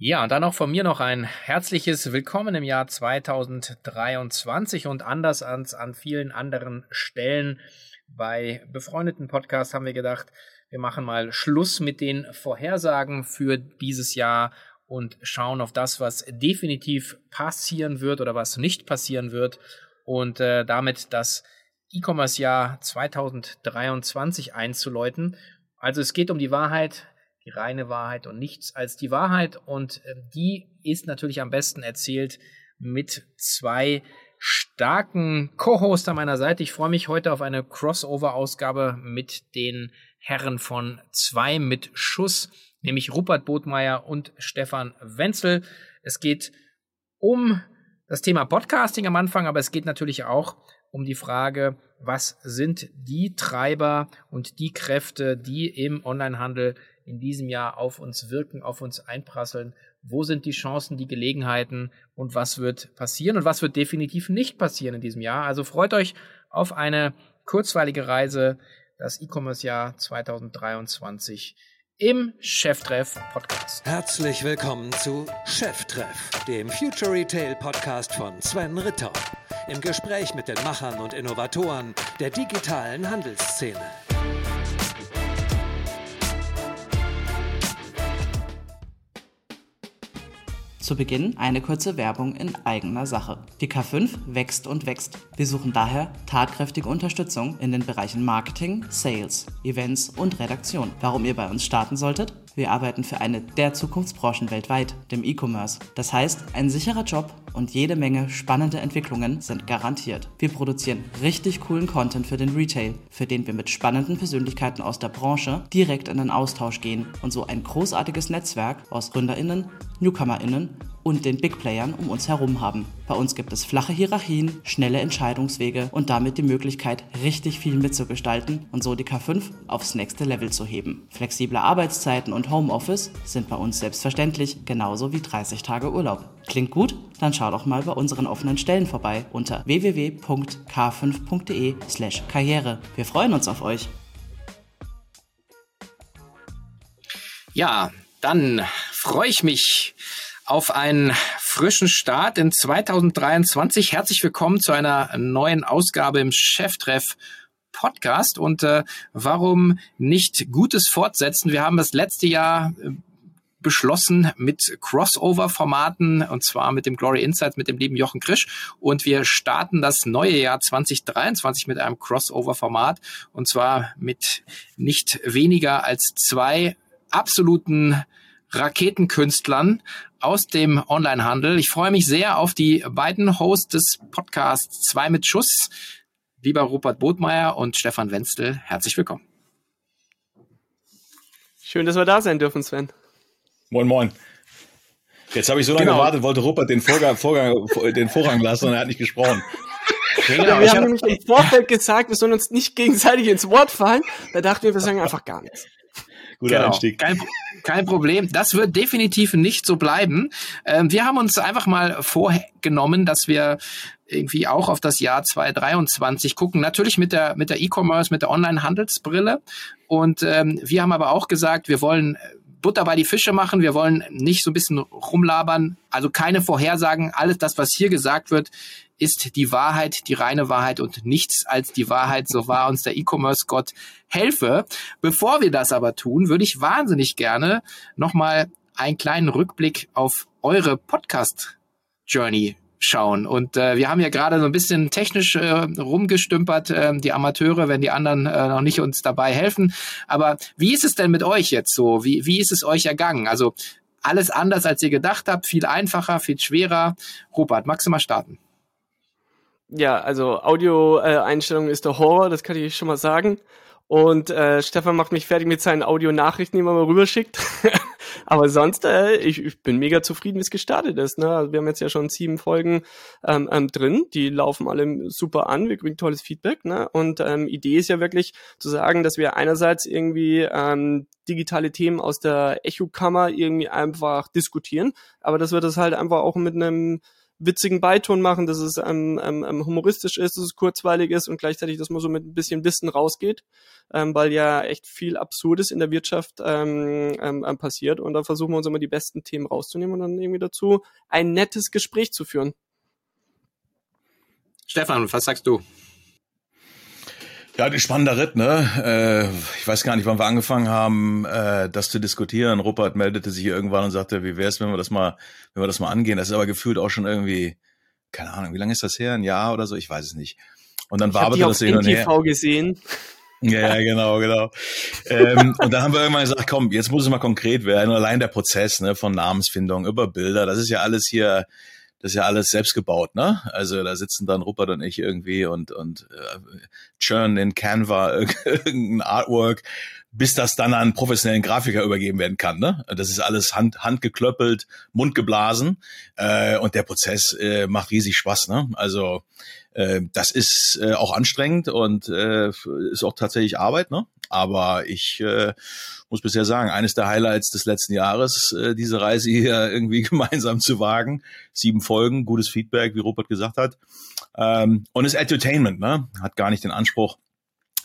Ja, und dann auch von mir noch ein herzliches Willkommen im Jahr 2023 und anders als an vielen anderen Stellen. Bei befreundeten Podcasts haben wir gedacht, wir machen mal Schluss mit den Vorhersagen für dieses Jahr und schauen auf das, was definitiv passieren wird oder was nicht passieren wird. Und äh, damit das E-Commerce-Jahr 2023 einzuläuten. Also es geht um die Wahrheit, die reine Wahrheit und nichts als die Wahrheit. Und äh, die ist natürlich am besten erzählt mit zwei starken Co-Hosts an meiner Seite. Ich freue mich heute auf eine Crossover-Ausgabe mit den Herren von zwei mit Schuss, nämlich Rupert Botmeier und Stefan Wenzel. Es geht um das Thema Podcasting am Anfang, aber es geht natürlich auch um die Frage, was sind die Treiber und die Kräfte, die im Onlinehandel in diesem Jahr auf uns wirken, auf uns einprasseln. Wo sind die Chancen, die Gelegenheiten und was wird passieren und was wird definitiv nicht passieren in diesem Jahr? Also freut euch auf eine kurzweilige Reise, das E-Commerce-Jahr 2023 im Cheftreff Podcast. Herzlich willkommen zu Cheftreff, dem Future Retail Podcast von Sven Ritter. Im Gespräch mit den Machern und Innovatoren der digitalen Handelsszene. Zu Beginn eine kurze Werbung in eigener Sache. Die K5 wächst und wächst. Wir suchen daher tatkräftige Unterstützung in den Bereichen Marketing, Sales, Events und Redaktion. Warum ihr bei uns starten solltet? Wir arbeiten für eine der Zukunftsbranchen weltweit, dem E-Commerce. Das heißt, ein sicherer Job und jede Menge spannende Entwicklungen sind garantiert. Wir produzieren richtig coolen Content für den Retail, für den wir mit spannenden Persönlichkeiten aus der Branche direkt in den Austausch gehen und so ein großartiges Netzwerk aus GründerInnen, NewcomerInnen und den Big Playern um uns herum haben. Bei uns gibt es flache Hierarchien, schnelle Entscheidungswege und damit die Möglichkeit, richtig viel mitzugestalten und so die K5 aufs nächste Level zu heben. Flexible Arbeitszeiten und Homeoffice sind bei uns selbstverständlich, genauso wie 30 Tage Urlaub. Klingt gut? Dann schau doch mal bei unseren offenen Stellen vorbei unter www.k5.de/karriere. Wir freuen uns auf euch. Ja, dann freue ich mich auf einen frischen Start in 2023. Herzlich willkommen zu einer neuen Ausgabe im Cheftreff Podcast. Und äh, warum nicht Gutes fortsetzen? Wir haben das letzte Jahr äh, beschlossen mit Crossover-Formaten und zwar mit dem Glory Insights mit dem lieben Jochen Krisch und wir starten das neue Jahr 2023 mit einem Crossover-Format und zwar mit nicht weniger als zwei absoluten Raketenkünstlern aus dem Onlinehandel. Ich freue mich sehr auf die beiden Hosts des Podcasts Zwei mit Schuss, lieber Rupert Botmeier und Stefan Wenzel. Herzlich willkommen. Schön, dass wir da sein dürfen, Sven. Moin, moin. Jetzt habe ich so lange genau. gewartet, wollte Rupert den Vorgang, Vorgang, den Vorrang lassen und er hat nicht gesprochen. Genau, wir haben nämlich im Vorfeld gesagt, wir sollen uns nicht gegenseitig ins Wort fallen. Da dachten wir, wir sagen einfach gar nichts. Guter genau. Einstieg. Kein, kein Problem. Das wird definitiv nicht so bleiben. Ähm, wir haben uns einfach mal vorgenommen, dass wir irgendwie auch auf das Jahr 2023 gucken. Natürlich mit der mit der E-Commerce, mit der Online-Handelsbrille. Und ähm, wir haben aber auch gesagt, wir wollen Butter bei die Fische machen. Wir wollen nicht so ein bisschen rumlabern. Also keine Vorhersagen. Alles das, was hier gesagt wird, ist die Wahrheit, die reine Wahrheit und nichts als die Wahrheit. So war uns der E-Commerce-Gott helfe. Bevor wir das aber tun, würde ich wahnsinnig gerne nochmal einen kleinen Rückblick auf eure Podcast-Journey schauen. Und äh, wir haben ja gerade so ein bisschen technisch äh, rumgestümpert, äh, die Amateure, wenn die anderen äh, noch nicht uns dabei helfen. Aber wie ist es denn mit euch jetzt so? Wie, wie ist es euch ergangen? Also alles anders, als ihr gedacht habt, viel einfacher, viel schwerer. Rupert, magst du mal starten? Ja, also Audio-Einstellung ist der Horror, das kann ich schon mal sagen. Und äh, Stefan macht mich fertig mit seinen Audio-Nachrichten, die man mal rüberschickt. Aber sonst, äh, ich, ich bin mega zufrieden, wie es gestartet ist. Ne? Also wir haben jetzt ja schon sieben Folgen ähm, ähm, drin, die laufen alle super an, wir kriegen tolles Feedback. Ne? Und ähm, Idee ist ja wirklich zu sagen, dass wir einerseits irgendwie ähm, digitale Themen aus der Echokammer irgendwie einfach diskutieren, aber dass wir das halt einfach auch mit einem witzigen Beiton machen, dass es ähm, ähm, ähm, humoristisch ist, dass es kurzweilig ist und gleichzeitig, dass man so mit ein bisschen Wissen rausgeht, ähm, weil ja echt viel Absurdes in der Wirtschaft ähm, ähm, ähm, passiert und da versuchen wir uns immer die besten Themen rauszunehmen und dann irgendwie dazu ein nettes Gespräch zu führen. Stefan, was sagst du? Ja, die spannender Ritt, ne? Äh, ich weiß gar nicht, wann wir angefangen haben, äh, das zu diskutieren. Rupert meldete sich irgendwann und sagte, wie wär's, wenn wir das mal, wenn wir das mal angehen? Das ist aber gefühlt auch schon irgendwie, keine Ahnung, wie lange ist das her? Ein Jahr oder so? Ich weiß es nicht. Und dann waberte das hin und her. TV gesehen. Ja, ja, genau, genau. ähm, und dann haben wir irgendwann gesagt, komm, jetzt muss es mal konkret werden. Und allein der Prozess ne, von Namensfindung über Bilder, das ist ja alles hier das ist ja alles selbst gebaut, ne? Also da sitzen dann Rupert und ich irgendwie und und äh, churn in Canva irgendein Artwork, bis das dann an professionellen Grafiker übergeben werden kann, ne? Das ist alles hand handgeklöppelt, mundgeblasen äh, und der Prozess äh, macht riesig Spaß, ne? Also äh, das ist äh, auch anstrengend und äh, ist auch tatsächlich Arbeit, ne? Aber ich äh, muss bisher sagen, eines der Highlights des letzten Jahres, äh, diese Reise hier irgendwie gemeinsam zu wagen. Sieben Folgen, gutes Feedback, wie Robert gesagt hat. Ähm, und ist Entertainment, ne? Hat gar nicht den Anspruch,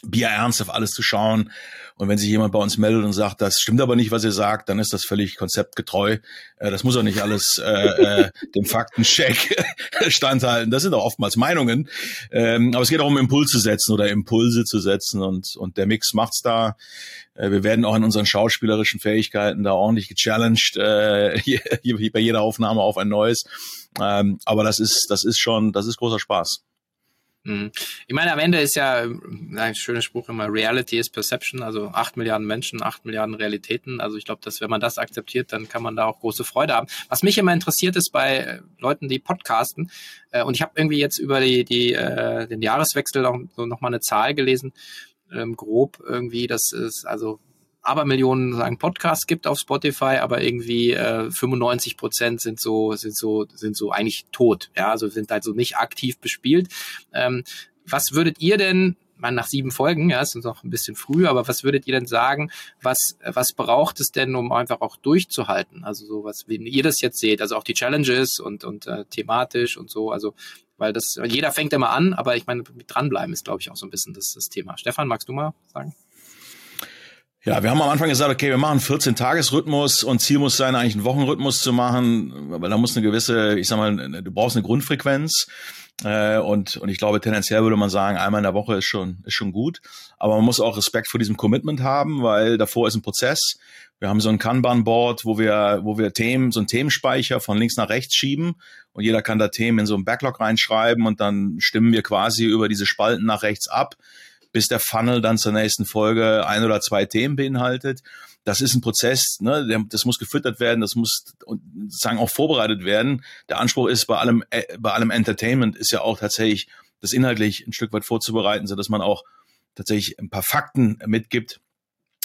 Bier ernst auf alles zu schauen. Und wenn sich jemand bei uns meldet und sagt, das stimmt aber nicht, was ihr sagt, dann ist das völlig konzeptgetreu. Äh, das muss auch nicht alles äh, äh, dem Faktencheck standhalten. Das sind auch oftmals Meinungen. Ähm, aber es geht auch um Impuls zu setzen oder Impulse zu setzen und, und der Mix macht's da. Äh, wir werden auch in unseren schauspielerischen Fähigkeiten da ordentlich gechallenged, äh, bei jeder Aufnahme auf ein neues. Ähm, aber das ist, das ist schon, das ist großer Spaß. Mhm. Ich meine, am Ende ist ja ein schöner Spruch immer, Reality is Perception, also acht Milliarden Menschen, acht Milliarden Realitäten. Also ich glaube, dass wenn man das akzeptiert, dann kann man da auch große Freude haben. Was mich immer interessiert ist bei äh, Leuten, die podcasten, äh, und ich habe irgendwie jetzt über die, die, äh, den Jahreswechsel auch so nochmal eine Zahl gelesen, ähm, grob irgendwie, das ist also Abermillionen sagen Podcasts gibt auf Spotify, aber irgendwie äh, 95 Prozent sind so sind so sind so eigentlich tot, ja, also sind halt so nicht aktiv bespielt. Ähm, was würdet ihr denn man nach sieben Folgen, ja, ist noch ein bisschen früh, aber was würdet ihr denn sagen, was, was braucht es denn, um einfach auch durchzuhalten? Also so was, wie ihr das jetzt seht, also auch die Challenges und, und äh, thematisch und so, also weil das, jeder fängt immer an, aber ich meine, dranbleiben ist, glaube ich, auch so ein bisschen das, das Thema. Stefan, magst du mal sagen? Ja, wir haben am Anfang gesagt, okay, wir machen 14-Tages-Rhythmus und Ziel muss sein, eigentlich einen Wochenrhythmus zu machen, weil da muss eine gewisse, ich sag mal, du brauchst eine Grundfrequenz. Äh, und, und ich glaube, tendenziell würde man sagen, einmal in der Woche ist schon, ist schon gut. Aber man muss auch Respekt vor diesem Commitment haben, weil davor ist ein Prozess. Wir haben so ein Kanban-Board, wo wir, wo wir Themen, so einen Themenspeicher von links nach rechts schieben und jeder kann da Themen in so einen Backlog reinschreiben und dann stimmen wir quasi über diese Spalten nach rechts ab bis der Funnel dann zur nächsten Folge ein oder zwei Themen beinhaltet. Das ist ein Prozess, ne? das muss gefüttert werden, das muss sozusagen auch vorbereitet werden. Der Anspruch ist bei allem, äh, bei allem Entertainment ist ja auch tatsächlich das inhaltlich ein Stück weit vorzubereiten, so dass man auch tatsächlich ein paar Fakten mitgibt,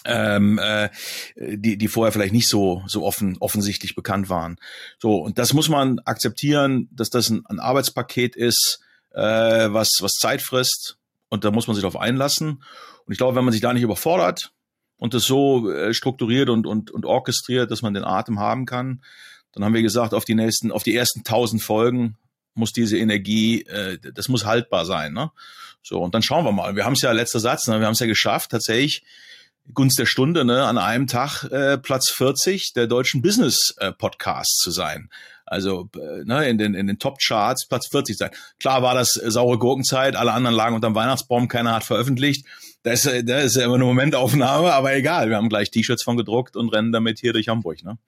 ähm, äh, die, die vorher vielleicht nicht so, so offen, offensichtlich bekannt waren. So, und das muss man akzeptieren, dass das ein, ein Arbeitspaket ist, äh, was, was Zeit frisst, und da muss man sich darauf einlassen. Und ich glaube, wenn man sich da nicht überfordert und das so äh, strukturiert und, und, und orchestriert, dass man den Atem haben kann, dann haben wir gesagt, auf die nächsten, auf die ersten tausend Folgen muss diese Energie, äh, das muss haltbar sein. Ne? So, und dann schauen wir mal. Wir haben es ja, letzter Satz, ne, wir haben es ja geschafft, tatsächlich Gunst der Stunde, ne, an einem Tag äh, Platz 40 der deutschen Business äh, Podcasts zu sein. Also äh, ne, in den, in den Top-Charts Platz 40 sein. Klar war das äh, saure Gurkenzeit, alle anderen lagen unterm Weihnachtsbaum, keiner hat veröffentlicht. Da ist, äh, da ist ja immer eine Momentaufnahme, aber egal, wir haben gleich T-Shirts von gedruckt und rennen damit hier durch Hamburg. Ne?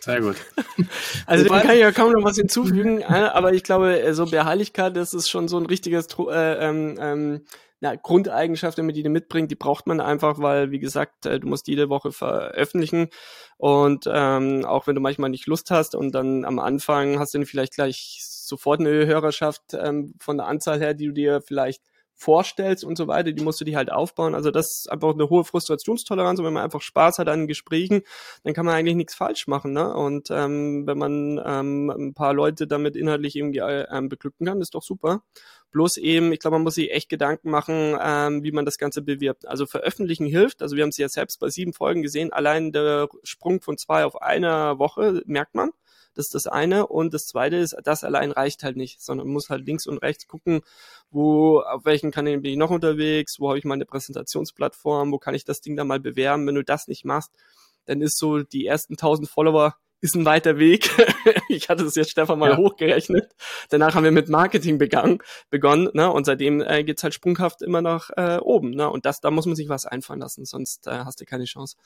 Sehr gut. Also da kann ich ja kaum noch was hinzufügen, aber ich glaube, so Beharrlichkeit, das ist schon so ein richtiges äh, ähm, ähm, na, Grundeigenschaften, die mitbringt, die braucht man einfach, weil, wie gesagt, äh, du musst jede Woche veröffentlichen. Und ähm, auch wenn du manchmal nicht Lust hast und dann am Anfang hast du vielleicht gleich sofort eine Hörerschaft ähm, von der Anzahl her, die du dir vielleicht vorstellst und so weiter, die musst du dir halt aufbauen. Also das ist einfach eine hohe Frustrationstoleranz und wenn man einfach Spaß hat an Gesprächen, dann kann man eigentlich nichts falsch machen. Ne? Und ähm, wenn man ähm, ein paar Leute damit inhaltlich irgendwie äh, beglücken kann, ist doch super. Bloß eben, ich glaube, man muss sich echt Gedanken machen, ähm, wie man das Ganze bewirbt. Also veröffentlichen hilft. Also wir haben es ja selbst bei sieben Folgen gesehen. Allein der Sprung von zwei auf einer Woche merkt man. Das ist das eine. Und das zweite ist, das allein reicht halt nicht, sondern man muss halt links und rechts gucken, wo, auf welchen Kanälen bin ich noch unterwegs, wo habe ich meine Präsentationsplattform, wo kann ich das Ding da mal bewerben. Wenn du das nicht machst, dann ist so die ersten 1000 Follower ist ein weiter Weg. ich hatte es jetzt Stefan mal ja. hochgerechnet. Danach haben wir mit Marketing begangen, begonnen, ne? Und seitdem äh, geht's halt sprunghaft immer nach äh, oben, ne? Und das, da muss man sich was einfallen lassen, sonst äh, hast du keine Chance.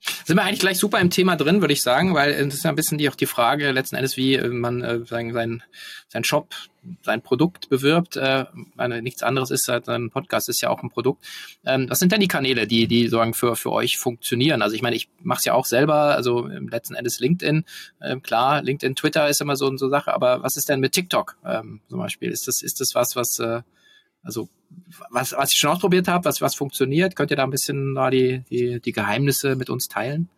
Sind wir eigentlich gleich super im Thema drin, würde ich sagen, weil es ist ja ein bisschen die, auch die Frage letzten Endes, wie äh, man äh, sein, sein, sein Shop, sein Produkt bewirbt. Äh, meine, nichts anderes ist halt, ein Podcast ist ja auch ein Produkt. Ähm, was sind denn die Kanäle, die, die sagen für, für euch funktionieren? Also ich meine, ich mache es ja auch selber, also letzten Endes LinkedIn, äh, klar, LinkedIn, Twitter ist immer so, so Sache, aber was ist denn mit TikTok ähm, zum Beispiel? Ist das, ist das was, was äh, also was, was ich schon ausprobiert habe, was, was funktioniert, könnt ihr da ein bisschen da die, die, die Geheimnisse mit uns teilen?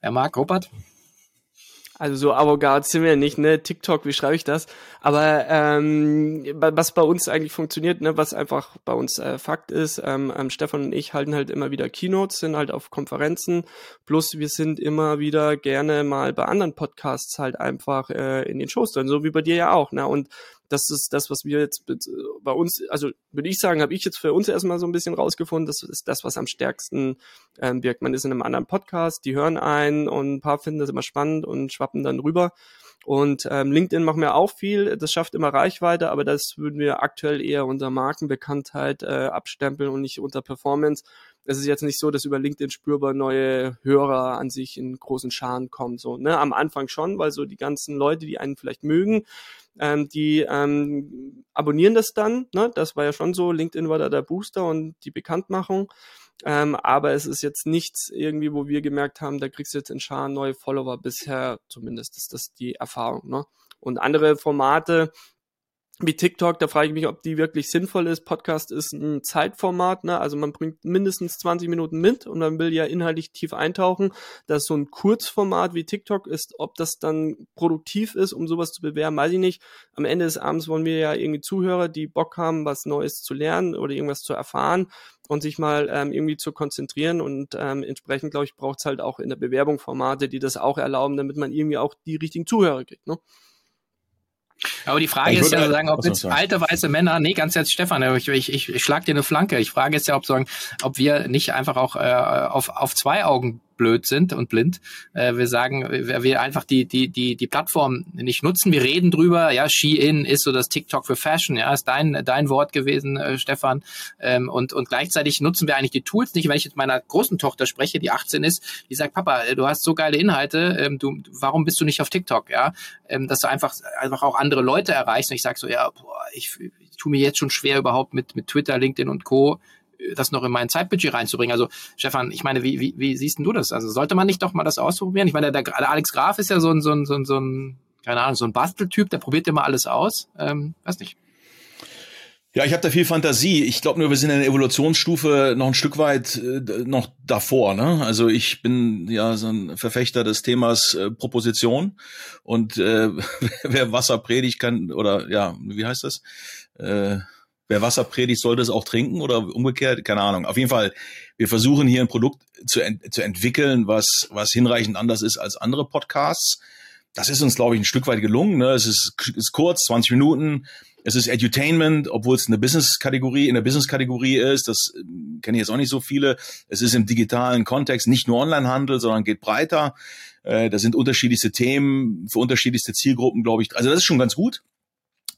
Herr Marc, Robert? Also so avantgarde sind wir nicht, ne? TikTok, wie schreibe ich das? Aber ähm, was bei uns eigentlich funktioniert, ne, was einfach bei uns äh, Fakt ist, ähm, ähm, Stefan und ich halten halt immer wieder Keynotes, sind halt auf Konferenzen, plus wir sind immer wieder gerne mal bei anderen Podcasts halt einfach äh, in den Shows drin, so wie bei dir ja auch, ne? Und das ist das, was wir jetzt bei uns, also würde ich sagen, habe ich jetzt für uns erstmal so ein bisschen rausgefunden, das ist das, was am stärksten ähm, wirkt. Man ist in einem anderen Podcast, die hören ein und ein paar finden das immer spannend und schwappen dann rüber. Und ähm, LinkedIn machen wir auch viel, das schafft immer Reichweite, aber das würden wir aktuell eher unter Markenbekanntheit äh, abstempeln und nicht unter Performance. Es ist jetzt nicht so, dass über LinkedIn spürbar neue Hörer an sich in großen Scharen kommen. So, ne? Am Anfang schon, weil so die ganzen Leute, die einen vielleicht mögen, ähm, die ähm, abonnieren das dann. Ne? Das war ja schon so. LinkedIn war da der Booster und die Bekanntmachung. Ähm, aber es ist jetzt nichts irgendwie, wo wir gemerkt haben, da kriegst du jetzt in Scharen neue Follower. Bisher zumindest ist das die Erfahrung. Ne? Und andere Formate, wie TikTok, da frage ich mich, ob die wirklich sinnvoll ist. Podcast ist ein Zeitformat, ne? Also man bringt mindestens 20 Minuten mit und man will ja inhaltlich tief eintauchen. Das so ein Kurzformat wie TikTok ist, ob das dann produktiv ist, um sowas zu bewerben, weiß ich nicht. Am Ende des Abends wollen wir ja irgendwie Zuhörer, die Bock haben, was Neues zu lernen oder irgendwas zu erfahren und sich mal ähm, irgendwie zu konzentrieren und ähm, entsprechend, glaube ich, braucht es halt auch in der Bewerbung Formate, die das auch erlauben, damit man irgendwie auch die richtigen Zuhörer kriegt, ne? Aber die Frage ist ja sagen, ob jetzt alte weiße Männer, nee, ganz jetzt Stefan, ich, ich, ich, ich schlag dir eine Flanke. Ich frage jetzt ja, ob sagen, ob wir nicht einfach auch äh, auf, auf zwei Augen blöd sind und blind. Äh, wir sagen, wir, wir einfach die, die, die, die Plattform nicht nutzen. Wir reden drüber, ja, Shein ist so das TikTok für Fashion, ja, ist dein, dein Wort gewesen, äh, Stefan. Ähm, und, und gleichzeitig nutzen wir eigentlich die Tools nicht. Wenn ich mit meiner großen Tochter spreche, die 18 ist, die sagt, Papa, du hast so geile Inhalte, ähm, du, warum bist du nicht auf TikTok, ja? Ähm, dass du einfach, einfach auch andere Leute erreichst. Und ich sage so, ja, boah, ich, ich tue mir jetzt schon schwer überhaupt mit, mit Twitter, LinkedIn und Co das noch in mein Zeitbudget reinzubringen. Also Stefan, ich meine, wie, wie, wie siehst du das? Also sollte man nicht doch mal das ausprobieren? Ich meine, der, der Alex Graf ist ja so ein, so ein, so ein, so ein keine Ahnung, so ein Basteltyp, der probiert immer alles aus. Ähm, weiß nicht. Ja, ich habe da viel Fantasie. Ich glaube nur, wir sind in der Evolutionsstufe noch ein Stück weit äh, noch davor. Ne? Also ich bin ja so ein Verfechter des Themas äh, Proposition und äh, wer Wasser predigt kann oder ja, wie heißt das? Äh, wer Wasser predigt, sollte es auch trinken oder umgekehrt, keine Ahnung. Auf jeden Fall, wir versuchen hier ein Produkt zu, ent zu entwickeln, was, was hinreichend anders ist als andere Podcasts. Das ist uns, glaube ich, ein Stück weit gelungen. Ne? Es ist, ist kurz, 20 Minuten. Es ist Edutainment, obwohl es eine Business-Kategorie, in der Business-Kategorie ist. Das äh, kenne ich jetzt auch nicht so viele. Es ist im digitalen Kontext nicht nur Onlinehandel, sondern geht breiter. Äh, da sind unterschiedlichste Themen für unterschiedlichste Zielgruppen, glaube ich. Also das ist schon ganz gut.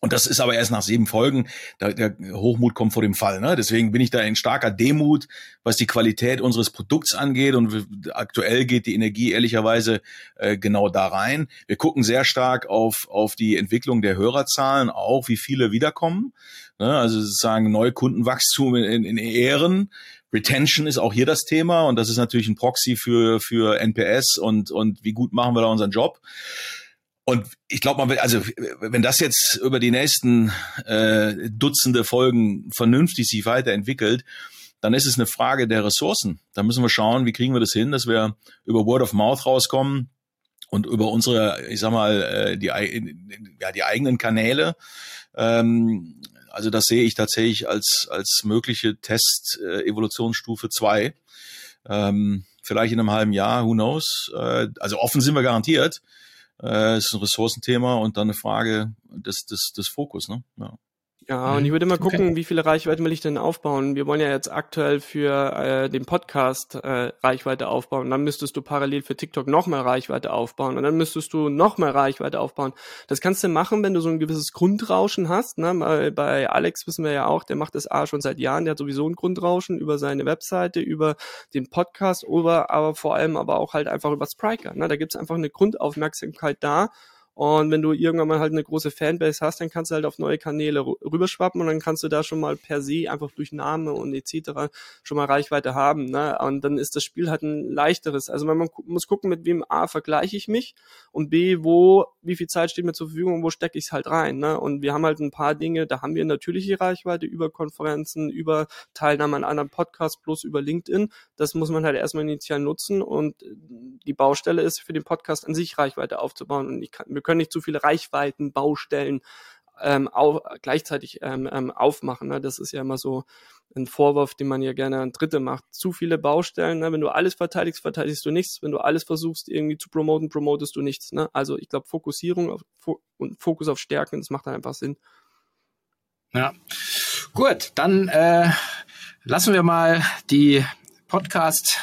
Und das ist aber erst nach sieben Folgen. Der, der Hochmut kommt vor dem Fall. Ne? Deswegen bin ich da in starker Demut, was die Qualität unseres Produkts angeht. Und aktuell geht die Energie ehrlicherweise äh, genau da rein. Wir gucken sehr stark auf, auf die Entwicklung der Hörerzahlen, auch wie viele wiederkommen. Ne? Also sozusagen Neukundenwachstum in, in Ehren. Retention ist auch hier das Thema und das ist natürlich ein Proxy für, für NPS und, und wie gut machen wir da unseren Job. Und ich glaube mal, also wenn das jetzt über die nächsten äh, Dutzende Folgen vernünftig sich weiterentwickelt, dann ist es eine Frage der Ressourcen. Da müssen wir schauen, wie kriegen wir das hin, dass wir über Word of Mouth rauskommen und über unsere, ich sag mal, äh, die, ja, die eigenen Kanäle. Ähm, also das sehe ich tatsächlich als, als mögliche Test-Evolutionsstufe äh, zwei. Ähm, vielleicht in einem halben Jahr, who knows. Äh, also offen sind wir garantiert. Äh, ist ein Ressourcenthema und dann eine Frage des, des, des Fokus. Ne? Ja. Ja, und ich würde mal gucken, okay. wie viele Reichweiten will ich denn aufbauen. Wir wollen ja jetzt aktuell für äh, den Podcast äh, Reichweite aufbauen. Dann müsstest du parallel für TikTok nochmal Reichweite aufbauen und dann müsstest du nochmal Reichweite aufbauen. Das kannst du machen, wenn du so ein gewisses Grundrauschen hast. Ne? Bei, bei Alex wissen wir ja auch, der macht das A schon seit Jahren, der hat sowieso ein Grundrauschen über seine Webseite, über den Podcast, oder aber vor allem aber auch halt einfach über Spriker. Ne? Da gibt's einfach eine Grundaufmerksamkeit da und wenn du irgendwann mal halt eine große Fanbase hast, dann kannst du halt auf neue Kanäle rüberschwappen und dann kannst du da schon mal per se einfach durch Name und etc. schon mal Reichweite haben. Ne? Und dann ist das Spiel halt ein leichteres. Also man muss gucken, mit wem A vergleiche ich mich und B, wo, wie viel Zeit steht mir zur Verfügung und wo stecke ich es halt rein. Ne? Und wir haben halt ein paar Dinge, da haben wir natürliche Reichweite über Konferenzen, über Teilnahme an anderen Podcasts plus über LinkedIn. Das muss man halt erstmal initial nutzen und die Baustelle ist für den Podcast an sich Reichweite aufzubauen. Und ich kann, wir können nicht zu viele Reichweitenbaustellen ähm, au gleichzeitig ähm, ähm, aufmachen. Ne? Das ist ja immer so ein Vorwurf, den man ja gerne an Dritte macht. Zu viele Baustellen. Ne? Wenn du alles verteidigst, verteidigst du nichts. Wenn du alles versuchst irgendwie zu promoten, promotest du nichts. Ne? Also ich glaube, Fokussierung auf, und Fokus auf Stärken, das macht dann einfach Sinn. Ja, gut, dann äh, lassen wir mal die Podcast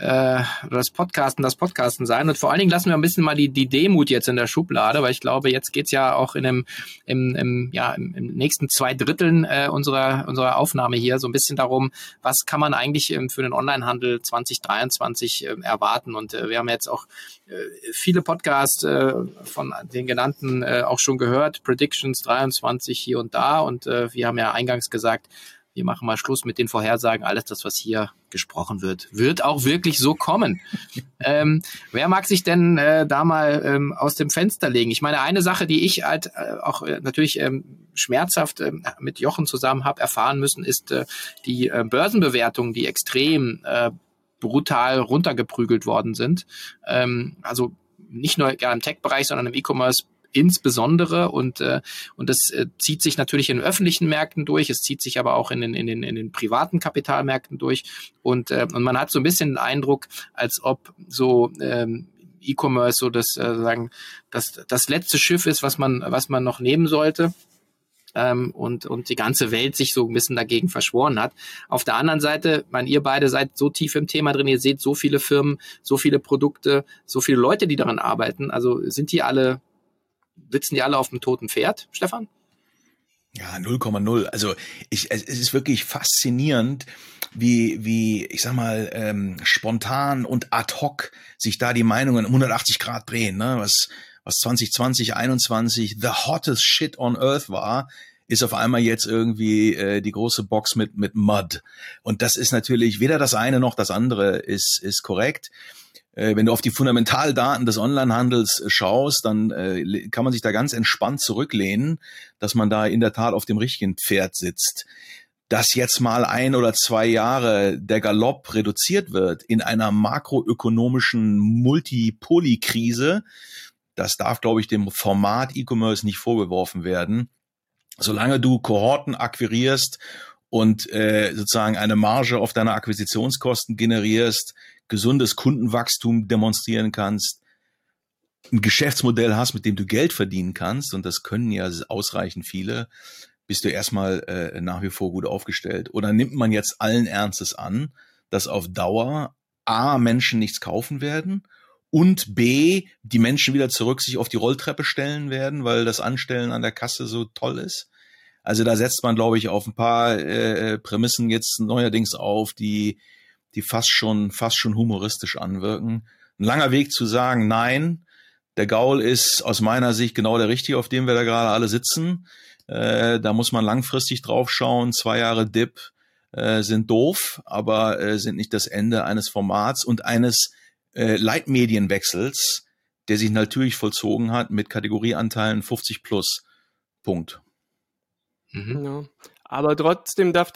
äh, das Podcasten das Podcasten sein. Und vor allen Dingen lassen wir ein bisschen mal die, die Demut jetzt in der Schublade, weil ich glaube, jetzt geht's ja auch in dem, im, im, ja, im, im nächsten zwei Dritteln äh, unserer, unserer Aufnahme hier so ein bisschen darum, was kann man eigentlich ähm, für den Onlinehandel 2023 äh, erwarten. Und äh, wir haben jetzt auch äh, viele Podcasts äh, von den genannten äh, auch schon gehört, Predictions 23 hier und da. Und äh, wir haben ja eingangs gesagt, wir machen mal Schluss mit den Vorhersagen. Alles das, was hier gesprochen wird, wird auch wirklich so kommen. ähm, wer mag sich denn äh, da mal ähm, aus dem Fenster legen? Ich meine, eine Sache, die ich halt äh, auch äh, natürlich ähm, schmerzhaft äh, mit Jochen zusammen habe erfahren müssen, ist äh, die äh, Börsenbewertungen, die extrem äh, brutal runtergeprügelt worden sind. Ähm, also nicht nur ja, im Tech-Bereich, sondern im E-Commerce insbesondere und äh, und das äh, zieht sich natürlich in öffentlichen Märkten durch, es zieht sich aber auch in den in den in den privaten Kapitalmärkten durch und äh, und man hat so ein bisschen den Eindruck, als ob so ähm, E-Commerce so das äh, sagen das das letzte Schiff ist, was man was man noch nehmen sollte. Ähm, und, und die ganze Welt sich so ein bisschen dagegen verschworen hat. Auf der anderen Seite, man, ihr beide seid so tief im Thema drin, ihr seht so viele Firmen, so viele Produkte, so viele Leute, die daran arbeiten. Also sind die alle sitzen die alle auf dem toten Pferd, Stefan? Ja, 0,0. Also ich, es ist wirklich faszinierend, wie, wie, ich sag mal, ähm, spontan und ad hoc sich da die Meinungen um 180 Grad drehen, ne? Was, was 2020, 21 the hottest shit on earth war, ist auf einmal jetzt irgendwie äh, die große Box mit, mit Mud. Und das ist natürlich weder das eine noch das andere ist, ist korrekt. Äh, wenn du auf die Fundamentaldaten des Onlinehandels äh, schaust, dann äh, kann man sich da ganz entspannt zurücklehnen, dass man da in der Tat auf dem richtigen Pferd sitzt. Dass jetzt mal ein oder zwei Jahre der Galopp reduziert wird in einer makroökonomischen Multipoly-Krise, das darf, glaube ich, dem Format E-Commerce nicht vorgeworfen werden. Solange du Kohorten akquirierst und äh, sozusagen eine Marge auf deine Akquisitionskosten generierst, gesundes Kundenwachstum demonstrieren kannst, ein Geschäftsmodell hast, mit dem du Geld verdienen kannst, und das können ja ausreichend viele, bist du erstmal äh, nach wie vor gut aufgestellt. Oder nimmt man jetzt allen Ernstes an, dass auf Dauer A, Menschen nichts kaufen werden und B, die Menschen wieder zurück sich auf die Rolltreppe stellen werden, weil das Anstellen an der Kasse so toll ist? Also da setzt man, glaube ich, auf ein paar äh, Prämissen jetzt neuerdings auf, die die fast schon, fast schon humoristisch anwirken. Ein langer Weg zu sagen, nein, der Gaul ist aus meiner Sicht genau der richtige, auf dem wir da gerade alle sitzen. Äh, da muss man langfristig drauf schauen. Zwei Jahre Dip äh, sind doof, aber äh, sind nicht das Ende eines Formats und eines äh, Leitmedienwechsels, der sich natürlich vollzogen hat mit Kategorieanteilen 50 plus. Punkt. Mhm. Ja. Aber trotzdem darf,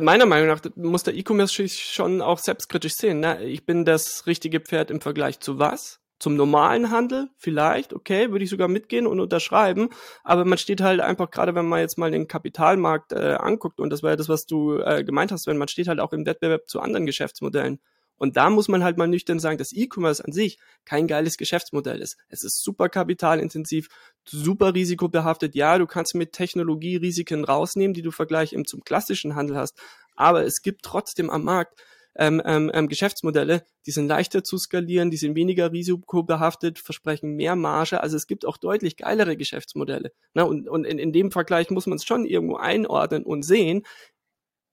meiner Meinung nach, muss der E-Commerce schon auch selbstkritisch sehen. Ne? Ich bin das richtige Pferd im Vergleich zu was? Zum normalen Handel vielleicht, okay, würde ich sogar mitgehen und unterschreiben, aber man steht halt einfach, gerade wenn man jetzt mal den Kapitalmarkt äh, anguckt, und das war ja das, was du äh, gemeint hast, wenn man steht halt auch im Wettbewerb zu anderen Geschäftsmodellen. Und da muss man halt mal nüchtern sagen, dass E-Commerce an sich kein geiles Geschäftsmodell ist. Es ist super kapitalintensiv, super risikobehaftet. Ja, du kannst mit Technologie Risiken rausnehmen, die du vergleich im zum klassischen Handel hast. Aber es gibt trotzdem am Markt ähm, ähm, ähm, Geschäftsmodelle, die sind leichter zu skalieren, die sind weniger risikobehaftet, versprechen mehr Marge. Also es gibt auch deutlich geilere Geschäftsmodelle. Ne? Und, und in, in dem Vergleich muss man es schon irgendwo einordnen und sehen,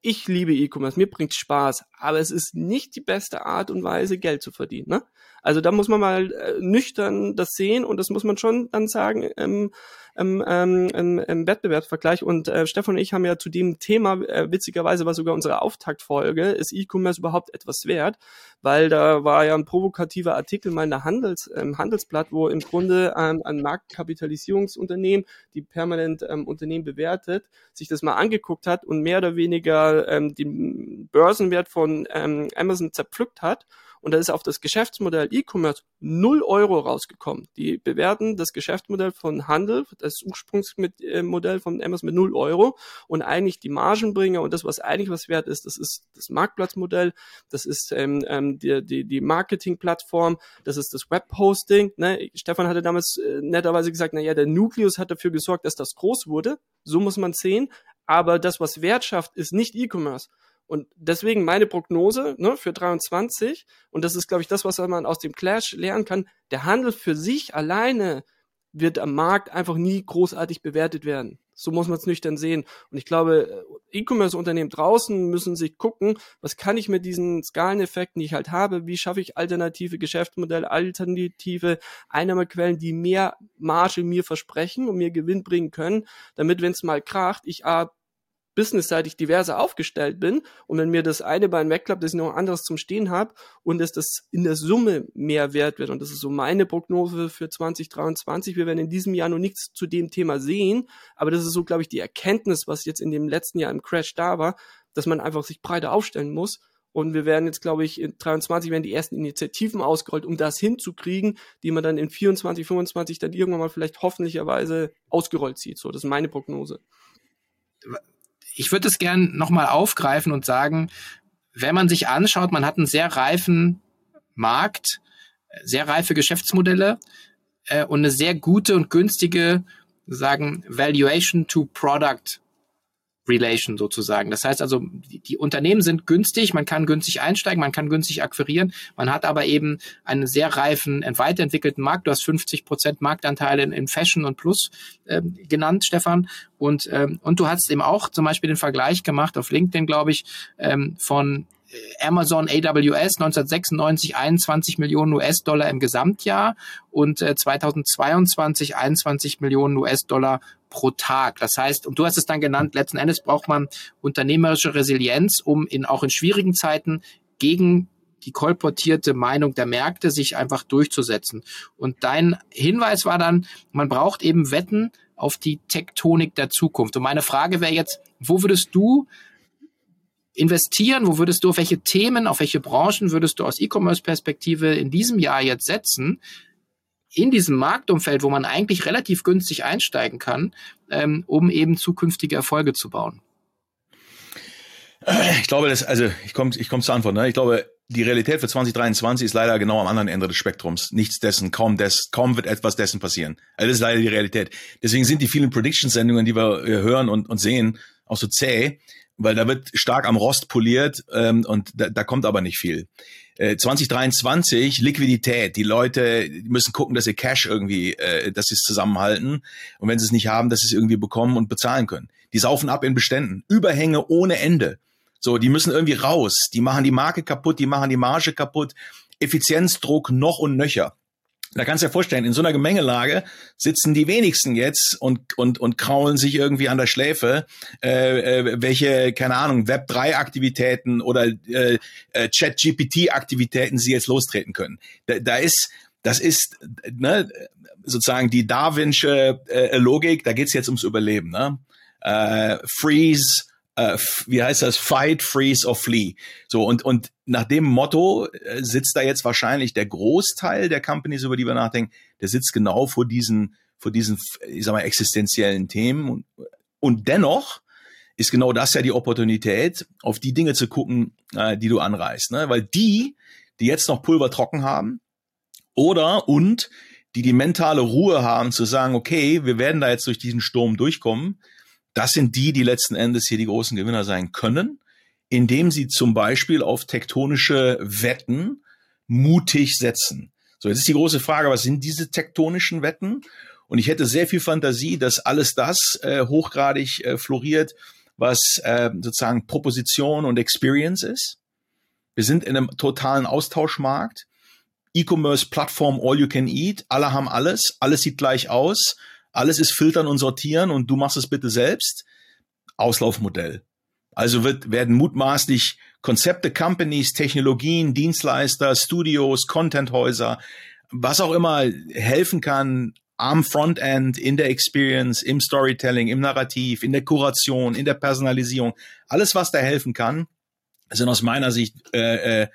ich liebe E-Commerce, mir bringt Spaß, aber es ist nicht die beste Art und Weise, Geld zu verdienen. Ne? Also da muss man mal äh, nüchtern das sehen und das muss man schon dann sagen, ähm, ähm, ähm, im Wettbewerbsvergleich. Und äh, Stefan und ich haben ja zu dem Thema, äh, witzigerweise war sogar unsere Auftaktfolge, ist E-Commerce überhaupt etwas wert? Weil da war ja ein provokativer Artikel mal in der Handels, ähm, Handelsblatt, wo im Grunde ähm, ein Marktkapitalisierungsunternehmen, die permanent ähm, Unternehmen bewertet, sich das mal angeguckt hat und mehr oder weniger ähm, den Börsenwert von ähm, Amazon zerpflückt hat und da ist auf das Geschäftsmodell E-Commerce 0 Euro rausgekommen. Die bewerten das Geschäftsmodell von Handel, das Ursprungsmodell von Amazon mit 0 Euro und eigentlich die Margenbringer und das, was eigentlich was wert ist, das ist das Marktplatzmodell, das ist ähm, ähm, die, die, die Marketingplattform, das ist das Webhosting. Ne? Stefan hatte damals äh, netterweise gesagt, naja, der Nucleus hat dafür gesorgt, dass das groß wurde. So muss man sehen. Aber das, was Wert schafft, ist nicht E-Commerce. Und deswegen meine Prognose ne, für 23, und das ist, glaube ich, das, was man aus dem Clash lernen kann, der Handel für sich alleine wird am Markt einfach nie großartig bewertet werden. So muss man es nüchtern sehen. Und ich glaube, E-Commerce-Unternehmen draußen müssen sich gucken, was kann ich mit diesen Skaleneffekten, die ich halt habe, wie schaffe ich alternative Geschäftsmodelle, alternative Einnahmequellen, die mehr Marge mir versprechen und mir Gewinn bringen können, damit, wenn es mal kracht, ich A, businessseitig diverser aufgestellt bin und wenn mir das eine Bein wegklappt, dass ich noch ein anderes zum Stehen habe und dass das in der Summe mehr wert wird. Und das ist so meine Prognose für 2023. Wir werden in diesem Jahr noch nichts zu dem Thema sehen, aber das ist so, glaube ich, die Erkenntnis, was jetzt in dem letzten Jahr im Crash da war, dass man einfach sich breiter aufstellen muss. Und wir werden jetzt, glaube ich, in 23 werden die ersten Initiativen ausgerollt, um das hinzukriegen, die man dann in 24, 25 dann irgendwann mal vielleicht hoffentlicherweise ausgerollt sieht. So, das ist meine Prognose ich würde es gern nochmal aufgreifen und sagen, wenn man sich anschaut, man hat einen sehr reifen Markt, sehr reife Geschäftsmodelle äh, und eine sehr gute und günstige, sagen, Valuation to Product Relation sozusagen. Das heißt also, die, Unternehmen sind günstig, man kann günstig einsteigen, man kann günstig akquirieren, man hat aber eben einen sehr reifen, weiterentwickelten Markt. Du hast 50 Prozent Marktanteile in, Fashion und Plus ähm, genannt, Stefan. Und, ähm, und du hast eben auch zum Beispiel den Vergleich gemacht auf LinkedIn, glaube ich, ähm, von Amazon AWS 1996 21 Millionen US-Dollar im Gesamtjahr und äh, 2022 21 Millionen US-Dollar pro Tag. Das heißt, und du hast es dann genannt, letzten Endes braucht man unternehmerische Resilienz, um in auch in schwierigen Zeiten gegen die kolportierte Meinung der Märkte sich einfach durchzusetzen. Und dein Hinweis war dann, man braucht eben Wetten auf die Tektonik der Zukunft. Und meine Frage wäre jetzt, wo würdest du investieren? Wo würdest du, auf welche Themen, auf welche Branchen würdest du aus E-Commerce-Perspektive in diesem Jahr jetzt setzen? In diesem Marktumfeld, wo man eigentlich relativ günstig einsteigen kann, ähm, um eben zukünftige Erfolge zu bauen. Ich glaube, das, also ich komme ich komm zur Antwort. Ne? Ich glaube, die Realität für 2023 ist leider genau am anderen Ende des Spektrums. Nichts dessen, kaum des, kaum wird etwas dessen passieren. Also das ist leider die Realität. Deswegen sind die vielen Prediction-Sendungen, die wir hören und, und sehen, auch so zäh, weil da wird stark am Rost poliert ähm, und da, da kommt aber nicht viel. Äh, 2023 Liquidität. Die Leute müssen gucken, dass sie Cash irgendwie, äh, dass sie es zusammenhalten und wenn sie es nicht haben, dass sie es irgendwie bekommen und bezahlen können. Die saufen ab in Beständen, Überhänge ohne Ende. So, die müssen irgendwie raus. Die machen die Marke kaputt, die machen die Marge kaputt. Effizienzdruck noch und nöcher. Da kannst du dir vorstellen, in so einer Gemengelage sitzen die wenigsten jetzt und, und, und kraulen sich irgendwie an der Schläfe, äh, äh, welche, keine Ahnung, Web3-Aktivitäten oder äh, äh, Chat-GPT-Aktivitäten sie jetzt lostreten können. Da, da ist, das ist ne, sozusagen die Darwinsche äh, Logik, da geht's jetzt ums Überleben. Ne? Äh, freeze, äh, wie heißt das? Fight, freeze or flee. So, und, und nach dem Motto äh, sitzt da jetzt wahrscheinlich der Großteil der Companies, über die wir nachdenken, der sitzt genau vor diesen, vor diesen, ich sag mal, existenziellen Themen. Und, und dennoch ist genau das ja die Opportunität, auf die Dinge zu gucken, äh, die du anreißt. Ne? Weil die, die jetzt noch Pulver trocken haben, oder und die die mentale Ruhe haben zu sagen, okay, wir werden da jetzt durch diesen Sturm durchkommen, das sind die, die letzten Endes hier die großen Gewinner sein können, indem sie zum Beispiel auf tektonische Wetten mutig setzen. So, jetzt ist die große Frage, was sind diese tektonischen Wetten? Und ich hätte sehr viel Fantasie, dass alles das äh, hochgradig äh, floriert, was äh, sozusagen Proposition und Experience ist. Wir sind in einem totalen Austauschmarkt. E-Commerce-Plattform All You Can Eat. Alle haben alles. Alles sieht gleich aus. Alles ist filtern und sortieren und du machst es bitte selbst. Auslaufmodell. Also wird, werden mutmaßlich Konzepte, Companies, Technologien, Dienstleister, Studios, Contenthäuser, was auch immer helfen kann, am Frontend, in der Experience, im Storytelling, im Narrativ, in der Kuration, in der Personalisierung, alles, was da helfen kann, sind aus meiner Sicht äh, äh,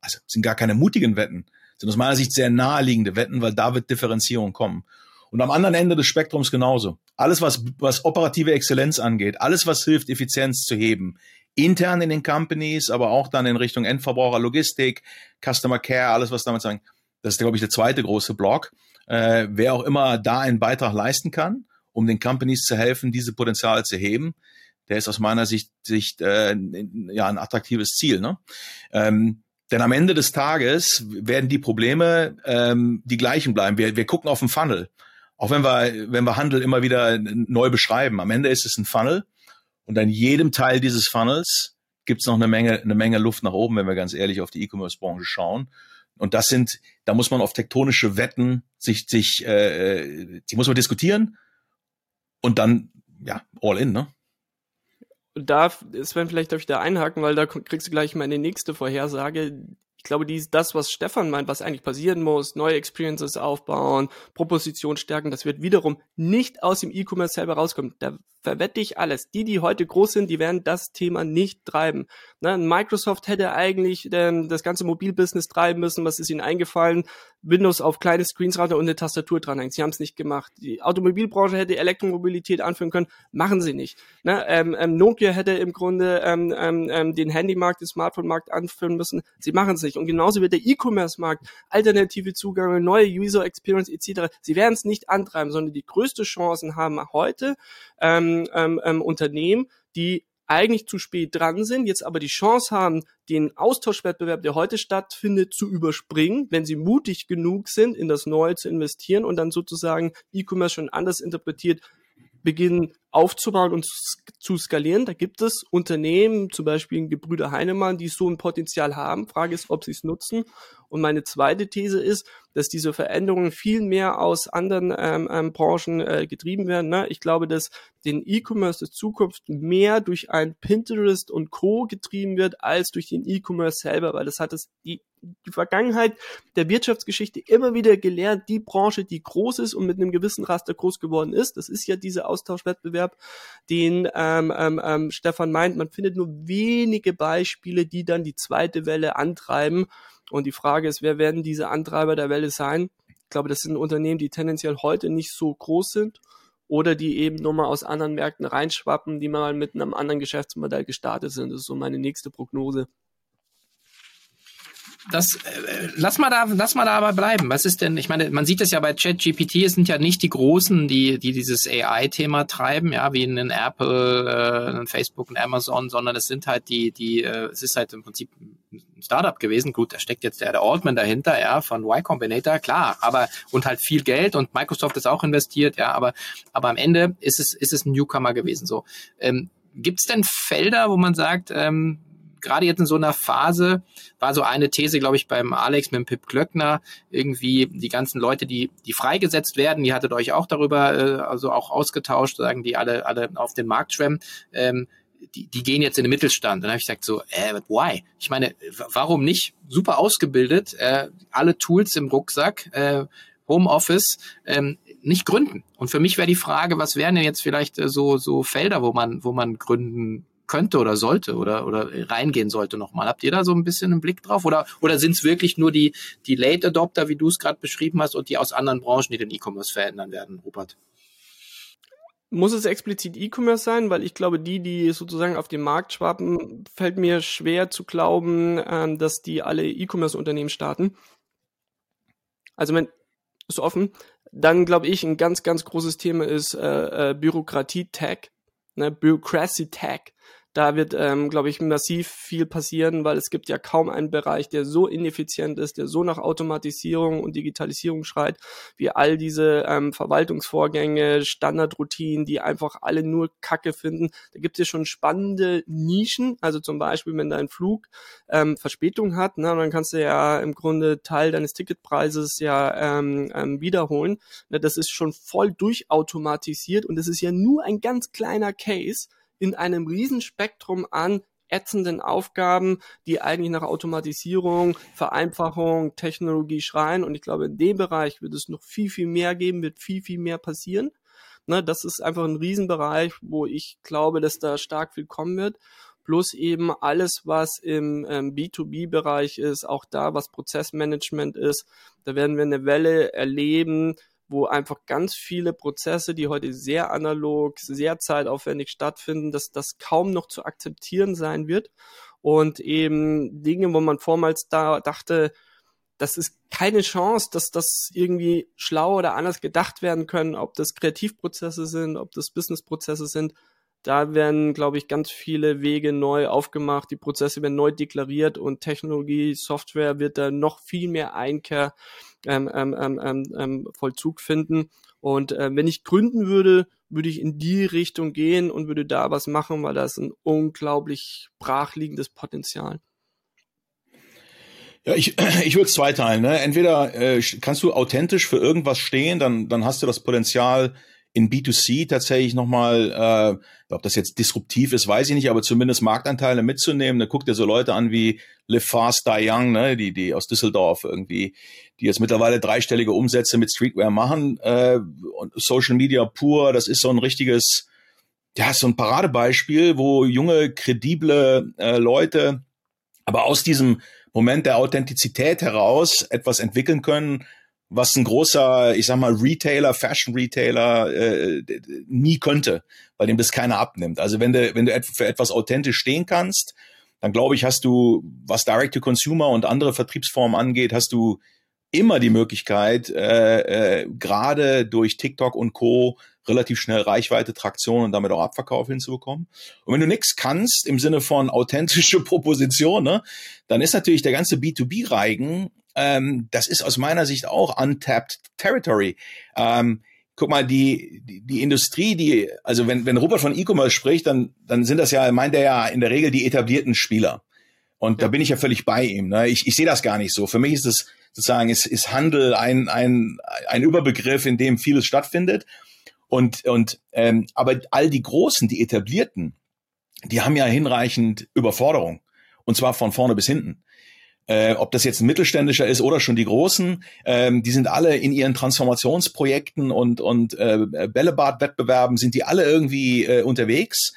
also sind gar keine mutigen Wetten, sind aus meiner Sicht sehr naheliegende Wetten, weil da wird Differenzierung kommen. Und am anderen Ende des Spektrums genauso. Alles, was, was operative Exzellenz angeht, alles, was hilft, Effizienz zu heben, intern in den Companies, aber auch dann in Richtung Endverbraucher, Logistik, Customer Care, alles, was damit sagen, das ist, glaube ich, der zweite große Block. Äh, wer auch immer da einen Beitrag leisten kann, um den Companies zu helfen, diese Potenziale zu heben, der ist aus meiner Sicht, Sicht äh, ja ein attraktives Ziel. Ne? Ähm, denn am Ende des Tages werden die Probleme ähm, die gleichen bleiben. Wir, wir gucken auf den Funnel. Auch wenn wir, wenn wir Handel immer wieder neu beschreiben. Am Ende ist es ein Funnel. Und an jedem Teil dieses Funnels gibt es noch eine Menge, eine Menge Luft nach oben, wenn wir ganz ehrlich auf die E-Commerce-Branche schauen. Und das sind, da muss man auf tektonische Wetten sich, sich, äh, die muss man diskutieren und dann, ja, all in, ne? da, Sven, vielleicht darf ich da einhaken, weil da kriegst du gleich meine nächste Vorhersage. Ich glaube, dies, das, was Stefan meint, was eigentlich passieren muss, neue Experiences aufbauen, Proposition stärken, das wird wiederum nicht aus dem E-Commerce selber rauskommen. Da verwette ich alles. Die, die heute groß sind, die werden das Thema nicht treiben. Ne, Microsoft hätte eigentlich ähm, das ganze Mobilbusiness treiben müssen. Was ist ihnen eingefallen? Windows auf kleine Screens ran und eine Tastatur dranhängen. Sie haben es nicht gemacht. Die Automobilbranche hätte Elektromobilität anführen können. Machen sie nicht. Ne, ähm, ähm, Nokia hätte im Grunde ähm, ähm, ähm den Handymarkt, den Smartphone-Markt anführen müssen. Sie machen es nicht. Und genauso wird der E-Commerce-Markt, alternative Zugänge, neue User Experience etc. Sie werden es nicht antreiben, sondern die größte Chancen haben heute ähm, ähm, ähm, Unternehmen, die eigentlich zu spät dran sind, jetzt aber die Chance haben, den Austauschwettbewerb, der heute stattfindet, zu überspringen, wenn sie mutig genug sind, in das Neue zu investieren und dann sozusagen E-Commerce schon anders interpretiert, beginnen aufzubauen und zu skalieren. Da gibt es Unternehmen, zum Beispiel Gebrüder Heinemann, die so ein Potenzial haben. Frage ist, ob sie es nutzen. Und meine zweite These ist, dass diese Veränderungen viel mehr aus anderen ähm, ähm, Branchen äh, getrieben werden. Ne? Ich glaube, dass den E-Commerce der Zukunft mehr durch ein Pinterest und Co. getrieben wird, als durch den E-Commerce selber, weil das hat es die, die Vergangenheit der Wirtschaftsgeschichte immer wieder gelernt, die Branche, die groß ist und mit einem gewissen Raster groß geworden ist, das ist ja dieser Austauschwettbewerb, den ähm, ähm, ähm, Stefan meint, man findet nur wenige Beispiele, die dann die zweite Welle antreiben und die Frage ist, wer werden diese Antreiber der Welle sein? Ich glaube, das sind Unternehmen, die tendenziell heute nicht so groß sind oder die eben nur mal aus anderen Märkten reinschwappen, die mal mit einem anderen Geschäftsmodell gestartet sind. Das ist so meine nächste Prognose das äh, lass mal da lass mal da aber bleiben. Was ist denn? Ich meine, man sieht es ja bei ChatGPT, es sind ja nicht die großen, die die dieses AI Thema treiben, ja, wie in Apple, äh, in Facebook und Amazon, sondern es sind halt die die äh, es ist halt im Prinzip ein Startup gewesen. Gut, da steckt jetzt der, der Altman dahinter, ja, von Y Combinator, klar, aber und halt viel Geld und Microsoft ist auch investiert, ja, aber aber am Ende ist es ist es ein Newcomer gewesen so. Ähm, Gibt es denn Felder, wo man sagt, ähm, gerade jetzt in so einer Phase war so eine These, glaube ich, beim Alex mit dem Pip Klöckner, irgendwie die ganzen Leute, die, die freigesetzt werden, die hattet euch auch darüber, äh, also auch ausgetauscht, sagen, die alle, alle auf den Markt schwemmen, ähm, die, die gehen jetzt in den Mittelstand. Und dann habe ich gesagt so, äh, why? Ich meine, warum nicht? Super ausgebildet, äh, alle Tools im Rucksack, äh, Homeoffice, ähm, nicht gründen. Und für mich wäre die Frage, was wären denn jetzt vielleicht äh, so so Felder, wo man wo man gründen könnte oder sollte oder, oder reingehen sollte nochmal. Habt ihr da so ein bisschen einen Blick drauf? Oder, oder sind es wirklich nur die, die Late Adopter, wie du es gerade beschrieben hast, und die aus anderen Branchen, die den E-Commerce verändern werden, Rupert? Muss es explizit E-Commerce sein? Weil ich glaube, die, die sozusagen auf den Markt schwappen, fällt mir schwer zu glauben, ähm, dass die alle E-Commerce-Unternehmen starten. Also wenn ist offen. Dann glaube ich, ein ganz, ganz großes Thema ist äh, äh, Bürokratie-Tag, ne, Bureaucracy-Tag. Da wird, ähm, glaube ich, massiv viel passieren, weil es gibt ja kaum einen Bereich, der so ineffizient ist, der so nach Automatisierung und Digitalisierung schreit, wie all diese ähm, Verwaltungsvorgänge, Standardroutinen, die einfach alle nur Kacke finden. Da gibt es ja schon spannende Nischen, also zum Beispiel, wenn dein Flug ähm, Verspätung hat, ne, dann kannst du ja im Grunde Teil deines Ticketpreises ja ähm, ähm, wiederholen. Ne, das ist schon voll durchautomatisiert und das ist ja nur ein ganz kleiner Case in einem Riesenspektrum an ätzenden Aufgaben, die eigentlich nach Automatisierung, Vereinfachung, Technologie schreien. Und ich glaube, in dem Bereich wird es noch viel, viel mehr geben, wird viel, viel mehr passieren. Ne, das ist einfach ein Riesenbereich, wo ich glaube, dass da stark viel kommen wird. Plus eben alles, was im ähm, B2B-Bereich ist, auch da, was Prozessmanagement ist. Da werden wir eine Welle erleben, wo einfach ganz viele Prozesse, die heute sehr analog, sehr zeitaufwendig stattfinden, dass das kaum noch zu akzeptieren sein wird. Und eben Dinge, wo man vormals da dachte, das ist keine Chance, dass das irgendwie schlau oder anders gedacht werden können, ob das Kreativprozesse sind, ob das Businessprozesse sind. Da werden, glaube ich, ganz viele Wege neu aufgemacht, die Prozesse werden neu deklariert und Technologie, Software wird da noch viel mehr Einkehr ähm, ähm, ähm, ähm, ähm, Vollzug finden. Und äh, wenn ich gründen würde, würde ich in die Richtung gehen und würde da was machen, weil da ist ein unglaublich brachliegendes Potenzial. Ja, ich, ich würde es zweiteilen. Ne? Entweder äh, kannst du authentisch für irgendwas stehen, dann, dann hast du das Potenzial, in B2C tatsächlich nochmal, äh, ob das jetzt disruptiv ist, weiß ich nicht, aber zumindest Marktanteile mitzunehmen. Da guckt ihr so Leute an wie Live Fast, Die Young, ne, die, die aus Düsseldorf irgendwie, die jetzt mittlerweile dreistellige Umsätze mit Streetwear machen. Äh, und Social Media pur, das ist so ein richtiges, ja, so ein Paradebeispiel, wo junge, kredible äh, Leute aber aus diesem Moment der Authentizität heraus etwas entwickeln können, was ein großer, ich sag mal, Retailer, Fashion Retailer äh, nie könnte, weil dem das keiner abnimmt. Also wenn du, wenn du für etwas authentisch stehen kannst, dann glaube ich, hast du, was Direct-to-Consumer und andere Vertriebsformen angeht, hast du immer die Möglichkeit, äh, äh, gerade durch TikTok und Co. relativ schnell Reichweite, Traktion und damit auch Abverkauf hinzubekommen. Und wenn du nichts kannst im Sinne von authentische Proposition, ne, dann ist natürlich der ganze B2B-Reigen ähm, das ist aus meiner Sicht auch untapped territory. Ähm, guck mal, die, die, die Industrie, die, also wenn, wenn Rupert von E-Commerce spricht, dann, dann sind das ja, meint er ja in der Regel die etablierten Spieler. Und ja. da bin ich ja völlig bei ihm. Ne? Ich, ich sehe das gar nicht so. Für mich ist es sozusagen, ist, ist Handel ein, ein, ein Überbegriff, in dem vieles stattfindet. Und, und ähm, aber all die Großen, die etablierten, die haben ja hinreichend Überforderung. Und zwar von vorne bis hinten äh, ob das jetzt ein mittelständischer ist oder schon die großen, ähm, die sind alle in ihren Transformationsprojekten und, und äh, Bällebad-Wettbewerben sind die alle irgendwie äh, unterwegs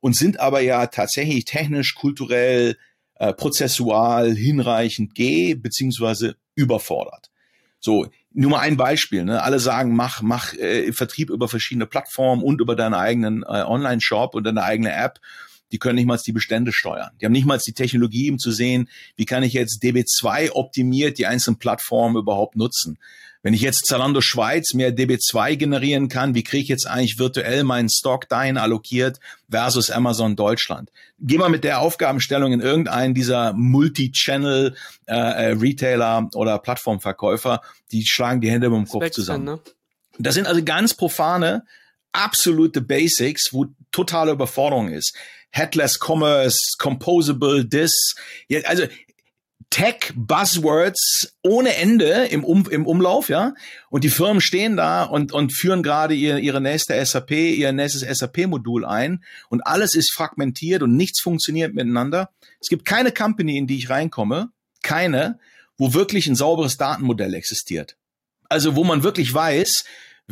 und sind aber ja tatsächlich technisch, kulturell, äh, prozessual hinreichend geh beziehungsweise überfordert. So, nur mal ein Beispiel. Ne? Alle sagen, mach, mach äh, Vertrieb über verschiedene Plattformen und über deinen eigenen äh, Online-Shop und deine eigene App die können nicht mal die Bestände steuern. Die haben nicht mal die Technologie, um zu sehen, wie kann ich jetzt DB2 optimiert die einzelnen Plattformen überhaupt nutzen. Wenn ich jetzt Zalando Schweiz mehr DB2 generieren kann, wie kriege ich jetzt eigentlich virtuell meinen Stock dahin allokiert versus Amazon Deutschland? Geh mal mit der Aufgabenstellung in irgendeinen dieser Multi-Channel äh, äh Retailer oder Plattformverkäufer, die schlagen die Hände mit dem Kopf zusammen. Ne? Das sind also ganz profane, absolute Basics, wo totale Überforderung ist. Headless Commerce, Composable This. Ja, also Tech Buzzwords ohne Ende im, um, im Umlauf, ja. Und die Firmen stehen da und, und führen gerade ihr, ihre nächste SAP, ihr nächstes SAP-Modul ein und alles ist fragmentiert und nichts funktioniert miteinander. Es gibt keine Company, in die ich reinkomme, keine, wo wirklich ein sauberes Datenmodell existiert. Also wo man wirklich weiß,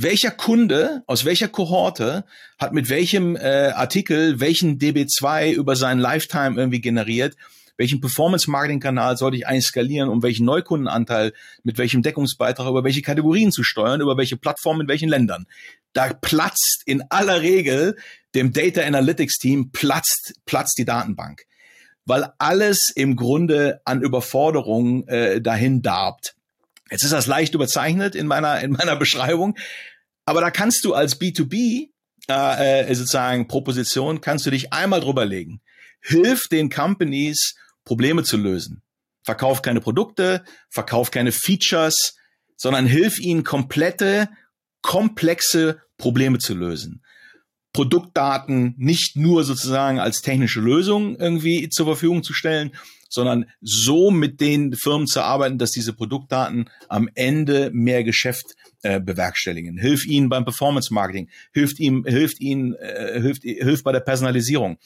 welcher Kunde aus welcher Kohorte hat mit welchem äh, Artikel welchen DB2 über seinen Lifetime irgendwie generiert, welchen Performance-Marketing-Kanal sollte ich eigentlich skalieren, um welchen Neukundenanteil mit welchem Deckungsbeitrag über welche Kategorien zu steuern, über welche Plattformen in welchen Ländern. Da platzt in aller Regel dem Data Analytics Team platzt, platzt die Datenbank, weil alles im Grunde an Überforderung äh, dahin darbt. Jetzt ist das leicht überzeichnet in meiner, in meiner Beschreibung, aber da kannst du als B2B äh, äh, sozusagen Proposition, kannst du dich einmal drüber legen. Hilf den Companies, Probleme zu lösen. Verkauf keine Produkte, verkauf keine Features, sondern hilf ihnen komplette, komplexe Probleme zu lösen. Produktdaten nicht nur sozusagen als technische Lösung irgendwie zur Verfügung zu stellen, sondern so mit den Firmen zu arbeiten, dass diese Produktdaten am Ende mehr Geschäft äh, bewerkstelligen. Hilf ihnen beim Performance Marketing, hilft ihm, hilft ihnen, äh, hilft, hilft bei der Personalisierung.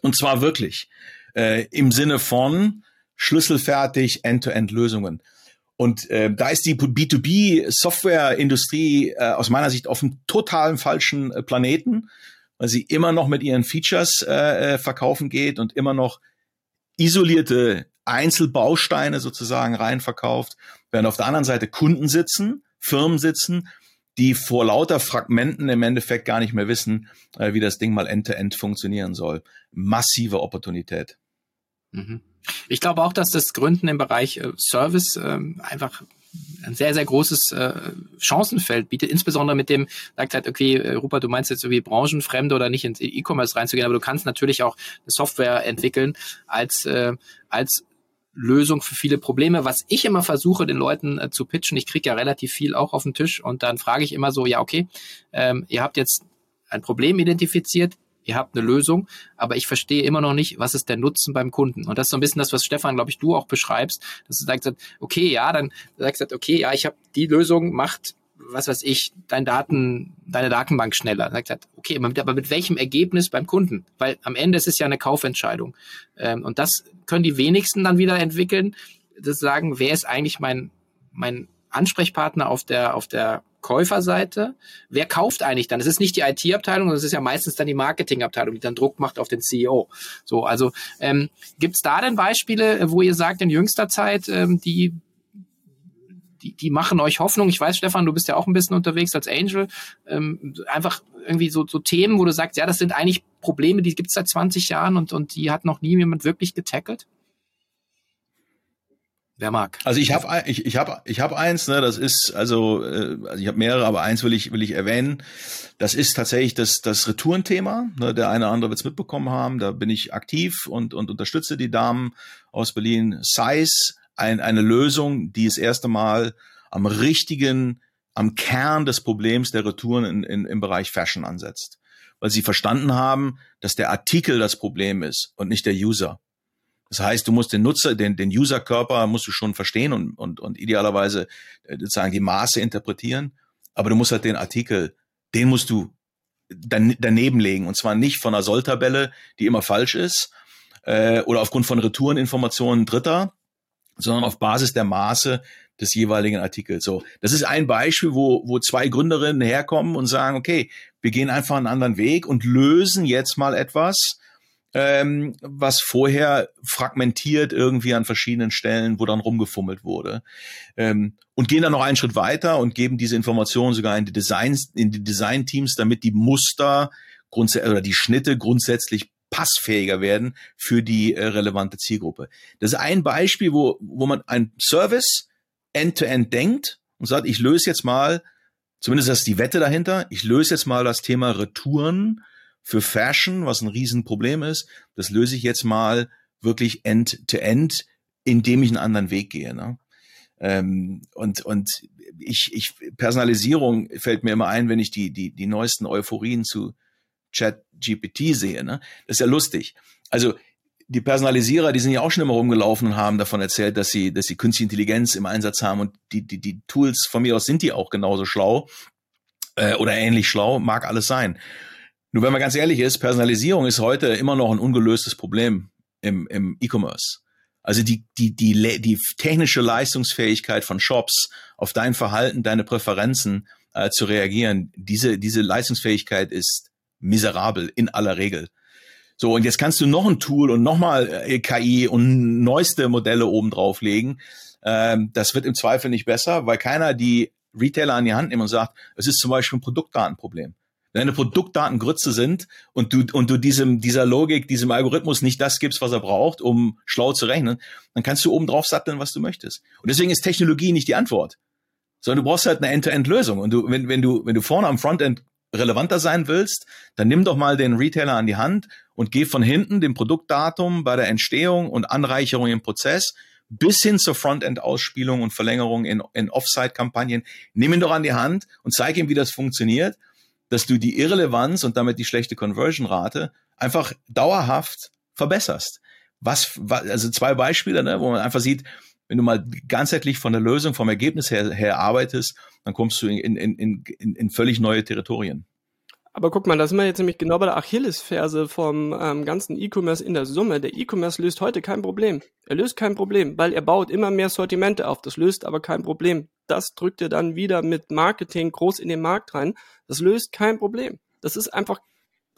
Und zwar wirklich äh, im Sinne von schlüsselfertig End-to-End-Lösungen. Und äh, da ist die B2B-Softwareindustrie äh, aus meiner Sicht auf einem totalen falschen äh, Planeten, weil sie immer noch mit ihren Features äh, äh verkaufen geht und immer noch isolierte Einzelbausteine sozusagen reinverkauft, während auf der anderen Seite Kunden sitzen, Firmen sitzen, die vor lauter Fragmenten im Endeffekt gar nicht mehr wissen, äh, wie das Ding mal end-to-end -end funktionieren soll. Massive Opportunität. Mhm. Ich glaube auch, dass das Gründen im Bereich äh, Service äh, einfach ein sehr, sehr großes äh, Chancenfeld bietet, insbesondere mit dem, sagt halt, okay, äh, Rupert, du meinst jetzt irgendwie branchenfremde oder nicht ins E-Commerce reinzugehen, aber du kannst natürlich auch eine Software entwickeln als, äh, als Lösung für viele Probleme. Was ich immer versuche, den Leuten äh, zu pitchen, ich kriege ja relativ viel auch auf den Tisch und dann frage ich immer so, ja, okay, ähm, ihr habt jetzt ein Problem identifiziert, ihr habt eine Lösung, aber ich verstehe immer noch nicht, was ist der Nutzen beim Kunden. Und das ist so ein bisschen das, was Stefan, glaube ich, du auch beschreibst, dass du sagst, okay, ja, dann sagst du, okay, ja, ich habe die Lösung, macht was weiß ich, dein Daten, deine Datenbank schneller. Sagt halt, okay, aber mit, aber mit welchem Ergebnis beim Kunden? Weil am Ende ist es ja eine Kaufentscheidung. Ähm, und das können die wenigsten dann wieder entwickeln, das sagen, wer ist eigentlich mein, mein Ansprechpartner auf der, auf der Käuferseite. Wer kauft eigentlich dann? Es ist nicht die IT-Abteilung, es ist ja meistens dann die Marketingabteilung, die dann Druck macht auf den CEO. So, also ähm, gibt es da denn Beispiele, wo ihr sagt in jüngster Zeit, ähm, die die, die machen euch Hoffnung. Ich weiß, Stefan, du bist ja auch ein bisschen unterwegs als Angel. Ähm, einfach irgendwie so, so Themen, wo du sagst, ja, das sind eigentlich Probleme, die gibt es seit 20 Jahren und, und die hat noch nie jemand wirklich getackelt? Wer mag? Also ich habe ich, ich hab, ich hab eins, ne, das ist also, äh, also ich habe mehrere, aber eins will ich will ich erwähnen. Das ist tatsächlich das das Retourenthema. Ne, der eine oder andere wird es mitbekommen haben. Da bin ich aktiv und und unterstütze die Damen aus Berlin. Size, ein, eine Lösung, die das erste Mal am richtigen, am Kern des Problems der Retouren in, in, im Bereich Fashion ansetzt, weil sie verstanden haben, dass der Artikel das Problem ist und nicht der User. Das heißt, du musst den Nutzer, den, den User-Körper musst du schon verstehen und, und, und idealerweise äh, sozusagen die Maße interpretieren. Aber du musst halt den Artikel, den musst du dan, daneben legen. Und zwar nicht von einer Solltabelle, die immer falsch ist, äh, oder aufgrund von Retoureninformationen Dritter, sondern auf Basis der Maße des jeweiligen Artikels. So, das ist ein Beispiel, wo, wo zwei Gründerinnen herkommen und sagen, okay, wir gehen einfach einen anderen Weg und lösen jetzt mal etwas, ähm, was vorher fragmentiert irgendwie an verschiedenen Stellen, wo dann rumgefummelt wurde. Ähm, und gehen dann noch einen Schritt weiter und geben diese Informationen sogar in die Designs, in die Design-Teams, damit die Muster oder die Schnitte grundsätzlich passfähiger werden für die äh, relevante Zielgruppe. Das ist ein Beispiel, wo, wo man ein Service end-to-end -end denkt und sagt, ich löse jetzt mal, zumindest das ist die Wette dahinter, ich löse jetzt mal das Thema Retouren für Fashion, was ein Riesenproblem ist, das löse ich jetzt mal wirklich end-to-end, -end, indem ich einen anderen Weg gehe. Ne? Ähm, und und ich, ich Personalisierung fällt mir immer ein, wenn ich die die die neuesten Euphorien zu Chat GPT sehe. Ne? Das ist ja lustig. Also die Personalisierer, die sind ja auch schon immer rumgelaufen und haben davon erzählt, dass sie, dass sie künstliche Intelligenz im Einsatz haben und die, die, die Tools von mir aus sind die auch genauso schlau äh, oder ähnlich schlau, mag alles sein. Nur wenn man ganz ehrlich ist, Personalisierung ist heute immer noch ein ungelöstes Problem im, im E-Commerce. Also die, die, die, die technische Leistungsfähigkeit von Shops auf dein Verhalten, deine Präferenzen äh, zu reagieren, diese, diese Leistungsfähigkeit ist miserabel in aller Regel. So, und jetzt kannst du noch ein Tool und nochmal äh, KI und neueste Modelle oben drauflegen. Ähm, das wird im Zweifel nicht besser, weil keiner die Retailer an die Hand nimmt und sagt, es ist zum Beispiel ein Produktdatenproblem. Deine Produktdaten Grütze sind und du, und du diesem, dieser Logik, diesem Algorithmus nicht das gibst, was er braucht, um schlau zu rechnen, dann kannst du oben drauf satteln, was du möchtest. Und deswegen ist Technologie nicht die Antwort. Sondern du brauchst halt eine End-to-End-Lösung. Und du, wenn, wenn du, wenn du vorne am Frontend relevanter sein willst, dann nimm doch mal den Retailer an die Hand und geh von hinten dem Produktdatum bei der Entstehung und Anreicherung im Prozess bis hin zur Frontend-Ausspielung und Verlängerung in, in Offsite-Kampagnen. Nimm ihn doch an die Hand und zeig ihm, wie das funktioniert, dass du die Irrelevanz und damit die schlechte Conversion-Rate einfach dauerhaft verbesserst. Was, also zwei Beispiele, ne, wo man einfach sieht, wenn du mal ganzheitlich von der Lösung, vom Ergebnis her, her arbeitest, dann kommst du in, in, in, in völlig neue Territorien. Aber guck mal, da sind wir jetzt nämlich genau bei der Achillesferse vom ähm, ganzen E-Commerce in der Summe. Der E-Commerce löst heute kein Problem. Er löst kein Problem, weil er baut immer mehr Sortimente auf. Das löst aber kein Problem. Das drückt er dann wieder mit Marketing groß in den Markt rein. Das löst kein Problem. Das ist einfach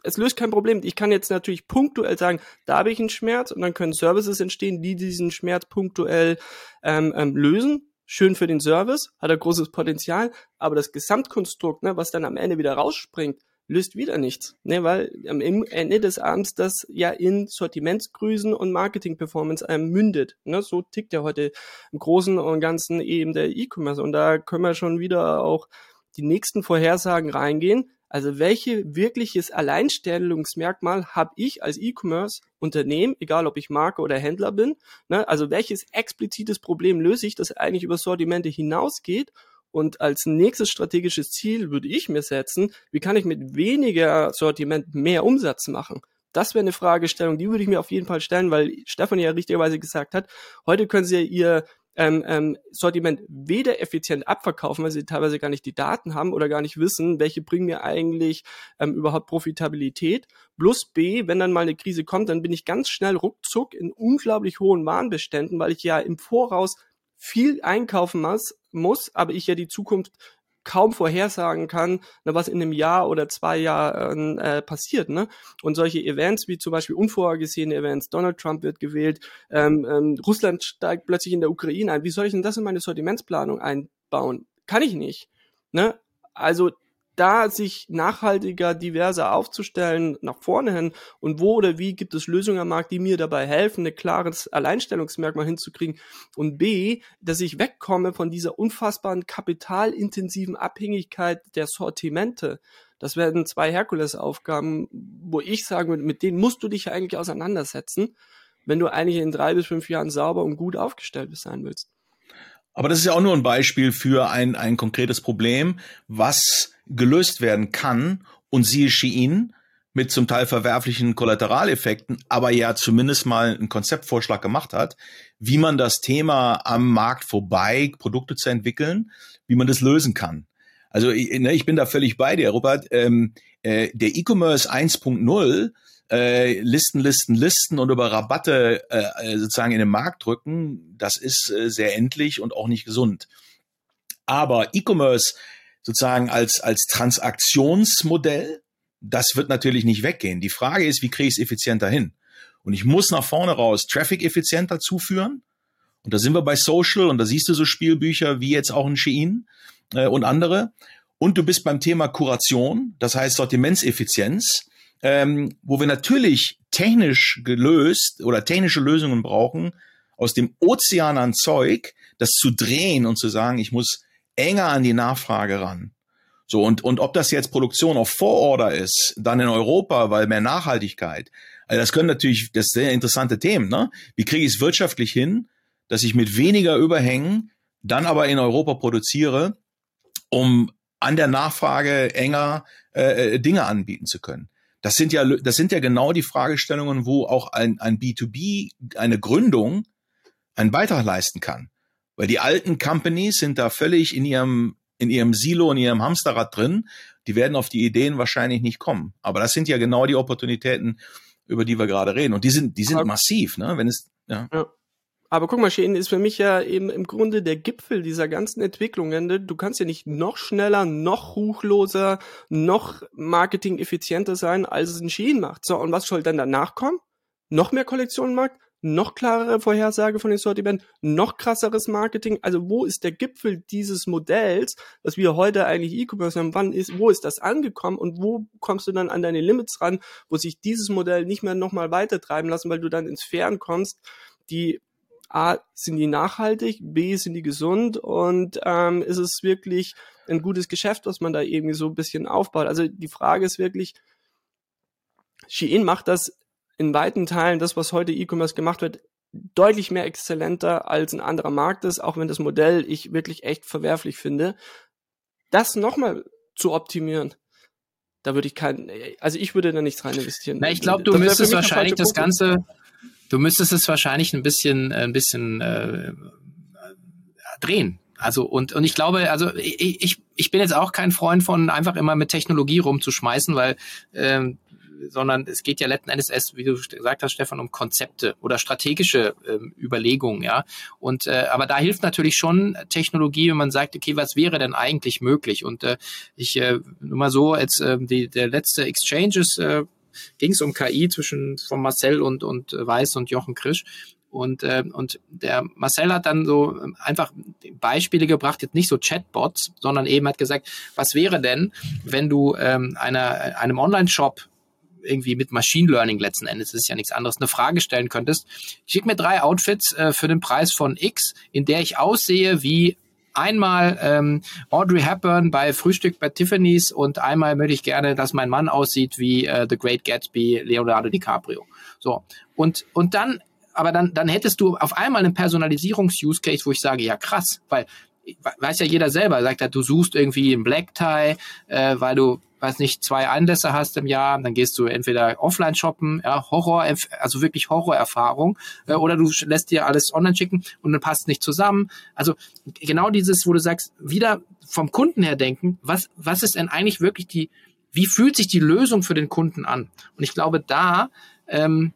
es löst kein Problem. Ich kann jetzt natürlich punktuell sagen, da habe ich einen Schmerz und dann können Services entstehen, die diesen Schmerz punktuell ähm, ähm, lösen. Schön für den Service, hat er großes Potenzial, aber das Gesamtkonstrukt, ne, was dann am Ende wieder rausspringt, löst wieder nichts, ne, weil am Ende des Abends das ja in Sortimentsgrüßen und Marketing-Performance ähm, mündet. Ne, so tickt ja heute im Großen und Ganzen eben der E-Commerce und da können wir schon wieder auch die nächsten Vorhersagen reingehen. Also welche wirkliches Alleinstellungsmerkmal habe ich als E-Commerce-Unternehmen, egal ob ich Marke oder Händler bin? Ne? Also welches explizites Problem löse ich, das eigentlich über Sortimente hinausgeht? Und als nächstes strategisches Ziel würde ich mir setzen, wie kann ich mit weniger Sortiment mehr Umsatz machen? Das wäre eine Fragestellung, die würde ich mir auf jeden Fall stellen, weil Stefan ja richtigerweise gesagt hat, heute können Sie ihr ähm, ähm, Sortiment weder effizient abverkaufen, weil sie teilweise gar nicht die Daten haben oder gar nicht wissen, welche bringen mir eigentlich ähm, überhaupt Profitabilität. Plus B, wenn dann mal eine Krise kommt, dann bin ich ganz schnell ruckzuck in unglaublich hohen Warenbeständen, weil ich ja im Voraus viel einkaufen muss, muss aber ich ja die Zukunft kaum vorhersagen kann, was in einem Jahr oder zwei Jahren äh, passiert. Ne? Und solche Events wie zum Beispiel unvorhergesehene Events, Donald Trump wird gewählt, ähm, ähm, Russland steigt plötzlich in der Ukraine ein. Wie soll ich denn das in meine Sortimentsplanung einbauen? Kann ich nicht. Ne? Also da sich nachhaltiger, diverser aufzustellen, nach vorne hin und wo oder wie gibt es Lösungen am Markt, die mir dabei helfen, ein klares Alleinstellungsmerkmal hinzukriegen und B, dass ich wegkomme von dieser unfassbaren kapitalintensiven Abhängigkeit der Sortimente. Das werden zwei Herkulesaufgaben, wo ich sagen würde, mit denen musst du dich eigentlich auseinandersetzen, wenn du eigentlich in drei bis fünf Jahren sauber und gut aufgestellt sein willst. Aber das ist ja auch nur ein Beispiel für ein, ein konkretes Problem, was gelöst werden kann und siehe Shein mit zum Teil verwerflichen Kollateraleffekten, aber ja zumindest mal einen Konzeptvorschlag gemacht hat, wie man das Thema am Markt vorbei Produkte zu entwickeln, wie man das lösen kann. Also ich, ne, ich bin da völlig bei dir, Robert. Ähm, äh, der E-Commerce 1.0 äh, Listen, Listen, Listen und über Rabatte äh, äh, sozusagen in den Markt drücken, das ist äh, sehr endlich und auch nicht gesund. Aber E-Commerce sozusagen als, als Transaktionsmodell, das wird natürlich nicht weggehen. Die Frage ist, wie kriege ich es effizienter hin? Und ich muss nach vorne raus Traffic effizienter zuführen. Und da sind wir bei Social und da siehst du so Spielbücher wie jetzt auch ein Shein äh, und andere. Und du bist beim Thema Kuration, das heißt Sortimentseffizienz ähm, wo wir natürlich technisch gelöst oder technische Lösungen brauchen, aus dem Ozean an Zeug, das zu drehen und zu sagen, ich muss enger an die Nachfrage ran. So, und, und ob das jetzt Produktion auf Vororder ist, dann in Europa, weil mehr Nachhaltigkeit, also das können natürlich, das sind interessante Themen, ne? Wie kriege ich es wirtschaftlich hin, dass ich mit weniger Überhängen dann aber in Europa produziere, um an der Nachfrage enger äh, äh Dinge anbieten zu können. Das sind ja, das sind ja genau die Fragestellungen, wo auch ein, ein B2B, eine Gründung einen Beitrag leisten kann. Weil die alten Companies sind da völlig in ihrem, in ihrem Silo, in ihrem Hamsterrad drin. Die werden auf die Ideen wahrscheinlich nicht kommen. Aber das sind ja genau die Opportunitäten, über die wir gerade reden. Und die sind, die sind massiv, ne? Wenn es, ja. ja. Aber guck mal, Shein ist für mich ja eben im Grunde der Gipfel dieser ganzen Entwicklungen. Du kannst ja nicht noch schneller, noch ruchloser, noch marketing-effizienter sein, als es ein Shein macht. So, und was soll dann danach kommen? Noch mehr Kollektionenmarkt? Noch klarere Vorhersage von den Sortiment? Noch krasseres Marketing? Also wo ist der Gipfel dieses Modells, was wir heute eigentlich E-Commerce haben? Wann ist, wo ist das angekommen und wo kommst du dann an deine Limits ran, wo sich dieses Modell nicht mehr nochmal weitertreiben lassen, weil du dann ins Fern kommst, die A, sind die nachhaltig, B, sind die gesund und ähm, ist es wirklich ein gutes Geschäft, was man da irgendwie so ein bisschen aufbaut. Also die Frage ist wirklich, Shein macht das in weiten Teilen, das, was heute E-Commerce gemacht wird, deutlich mehr exzellenter als ein anderer Markt ist, auch wenn das Modell ich wirklich echt verwerflich finde. Das nochmal zu optimieren, da würde ich kein, also ich würde da nichts rein investieren. Na, ich glaube, du müsstest wahrscheinlich das Ganze, Du müsstest es wahrscheinlich ein bisschen, ein bisschen äh, drehen. Also und und ich glaube, also ich ich bin jetzt auch kein Freund von einfach immer mit Technologie rumzuschmeißen, weil ähm, sondern es geht ja letzten Endes erst, wie du gesagt hast, Stefan, um Konzepte oder strategische ähm, Überlegungen, ja. Und äh, aber da hilft natürlich schon Technologie, wenn man sagt, okay, was wäre denn eigentlich möglich? Und äh, ich äh, nur mal so, als äh, die, der letzte Exchanges äh, ging es um KI zwischen von Marcel und, und Weiß und Jochen Krisch. Und, äh, und der Marcel hat dann so einfach Beispiele gebracht, jetzt nicht so Chatbots, sondern eben hat gesagt, was wäre denn, wenn du ähm, einer, einem Online-Shop irgendwie mit Machine Learning letzten Endes, ist ja nichts anderes, eine Frage stellen könntest. Schick mir drei Outfits äh, für den Preis von X, in der ich aussehe wie einmal ähm, Audrey Hepburn bei Frühstück bei Tiffany's und einmal möchte ich gerne, dass mein Mann aussieht wie äh, The Great Gatsby, Leonardo DiCaprio. So. Und, und dann, aber dann, dann hättest du auf einmal einen Personalisierungs-Use-Case, wo ich sage, ja krass, weil weiß ja jeder selber, sagt er, du suchst irgendwie einen Black Tie, äh, weil du weiß nicht, zwei Anlässe hast im Jahr, dann gehst du entweder offline shoppen, ja, Horror, also wirklich Horrorerfahrung, äh, oder du lässt dir alles online schicken und dann passt nicht zusammen. Also genau dieses, wo du sagst, wieder vom Kunden her denken, was, was ist denn eigentlich wirklich die, wie fühlt sich die Lösung für den Kunden an? Und ich glaube, da, ähm,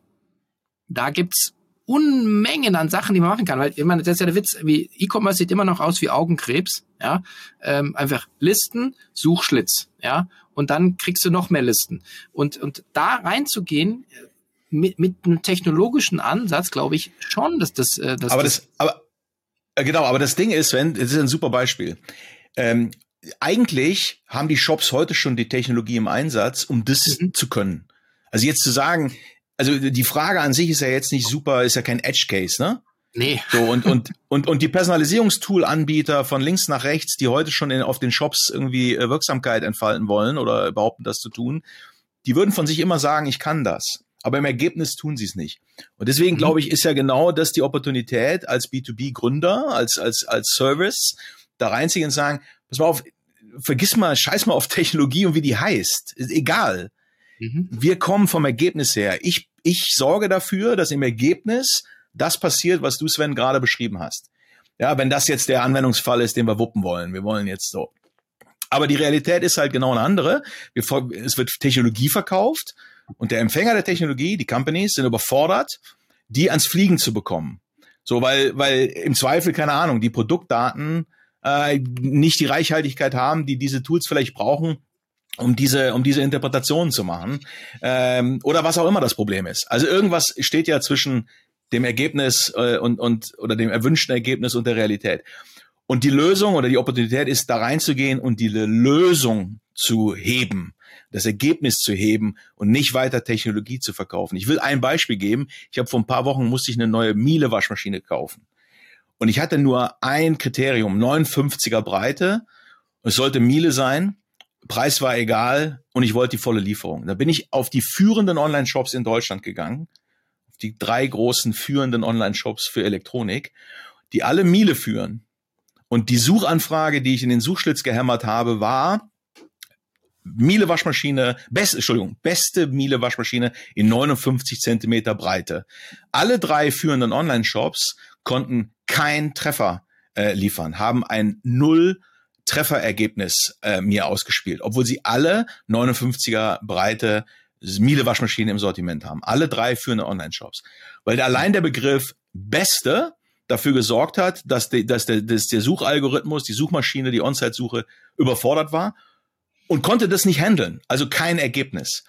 da gibt's Unmengen an Sachen, die man machen kann. Weil, ich meine, das ist ja der Witz, wie E-Commerce sieht immer noch aus wie Augenkrebs, ja. Ähm, einfach Listen, Suchschlitz, ja. Und dann kriegst du noch mehr Listen. Und, und da reinzugehen, äh, mit, mit einem technologischen Ansatz, glaube ich schon, dass das, äh, dass aber das, aber äh, genau, aber das Ding ist, wenn, das ist ein super Beispiel. Ähm, eigentlich haben die Shops heute schon die Technologie im Einsatz, um das mhm. zu können. Also jetzt zu sagen, also die Frage an sich ist ja jetzt nicht super, ist ja kein Edge Case, ne? Nee. So, und, und, und, und die Personalisierungstool-Anbieter von links nach rechts, die heute schon in, auf den Shops irgendwie äh, Wirksamkeit entfalten wollen oder behaupten, das zu tun, die würden von sich immer sagen, ich kann das. Aber im Ergebnis tun sie es nicht. Und deswegen mhm. glaube ich, ist ja genau das die Opportunität als B2B-Gründer, als, als, als Service, da reinzugehen und sagen, pass mal auf, vergiss mal, scheiß mal auf Technologie und wie die heißt. Ist egal. Mhm. Wir kommen vom Ergebnis her. Ich, ich sorge dafür, dass im Ergebnis das passiert, was du, Sven, gerade beschrieben hast. Ja, wenn das jetzt der Anwendungsfall ist, den wir wuppen wollen. Wir wollen jetzt so. Aber die Realität ist halt genau eine andere. es wird Technologie verkauft und der Empfänger der Technologie, die Companies, sind überfordert, die ans Fliegen zu bekommen. So, weil, weil im Zweifel, keine Ahnung, die Produktdaten äh, nicht die Reichhaltigkeit haben, die diese Tools vielleicht brauchen, um diese, um diese Interpretation zu machen. Ähm, oder was auch immer das Problem ist. Also irgendwas steht ja zwischen dem Ergebnis äh, und, und oder dem erwünschten Ergebnis und der Realität. Und die Lösung oder die Opportunität ist, da reinzugehen und die Lösung zu heben, das Ergebnis zu heben und nicht weiter Technologie zu verkaufen. Ich will ein Beispiel geben. Ich habe vor ein paar Wochen musste ich eine neue Miele-Waschmaschine kaufen. Und ich hatte nur ein Kriterium, 59er Breite. Es sollte Miele sein Preis war egal und ich wollte die volle Lieferung. Da bin ich auf die führenden Online-Shops in Deutschland gegangen, auf die drei großen führenden Online-Shops für Elektronik, die alle Miele führen. Und die Suchanfrage, die ich in den Suchschlitz gehämmert habe, war Miele Waschmaschine, best, Entschuldigung, beste Miele Waschmaschine in 59 Zentimeter Breite. Alle drei führenden Online-Shops konnten keinen Treffer äh, liefern, haben ein Null Trefferergebnis äh, mir ausgespielt, obwohl sie alle 59er breite Miele Waschmaschinen im Sortiment haben. Alle drei führende Online-Shops. Weil allein der Begriff beste dafür gesorgt hat, dass, de, dass, der, dass der Suchalgorithmus, die Suchmaschine, die On-Site-Suche überfordert war und konnte das nicht handeln. Also kein Ergebnis.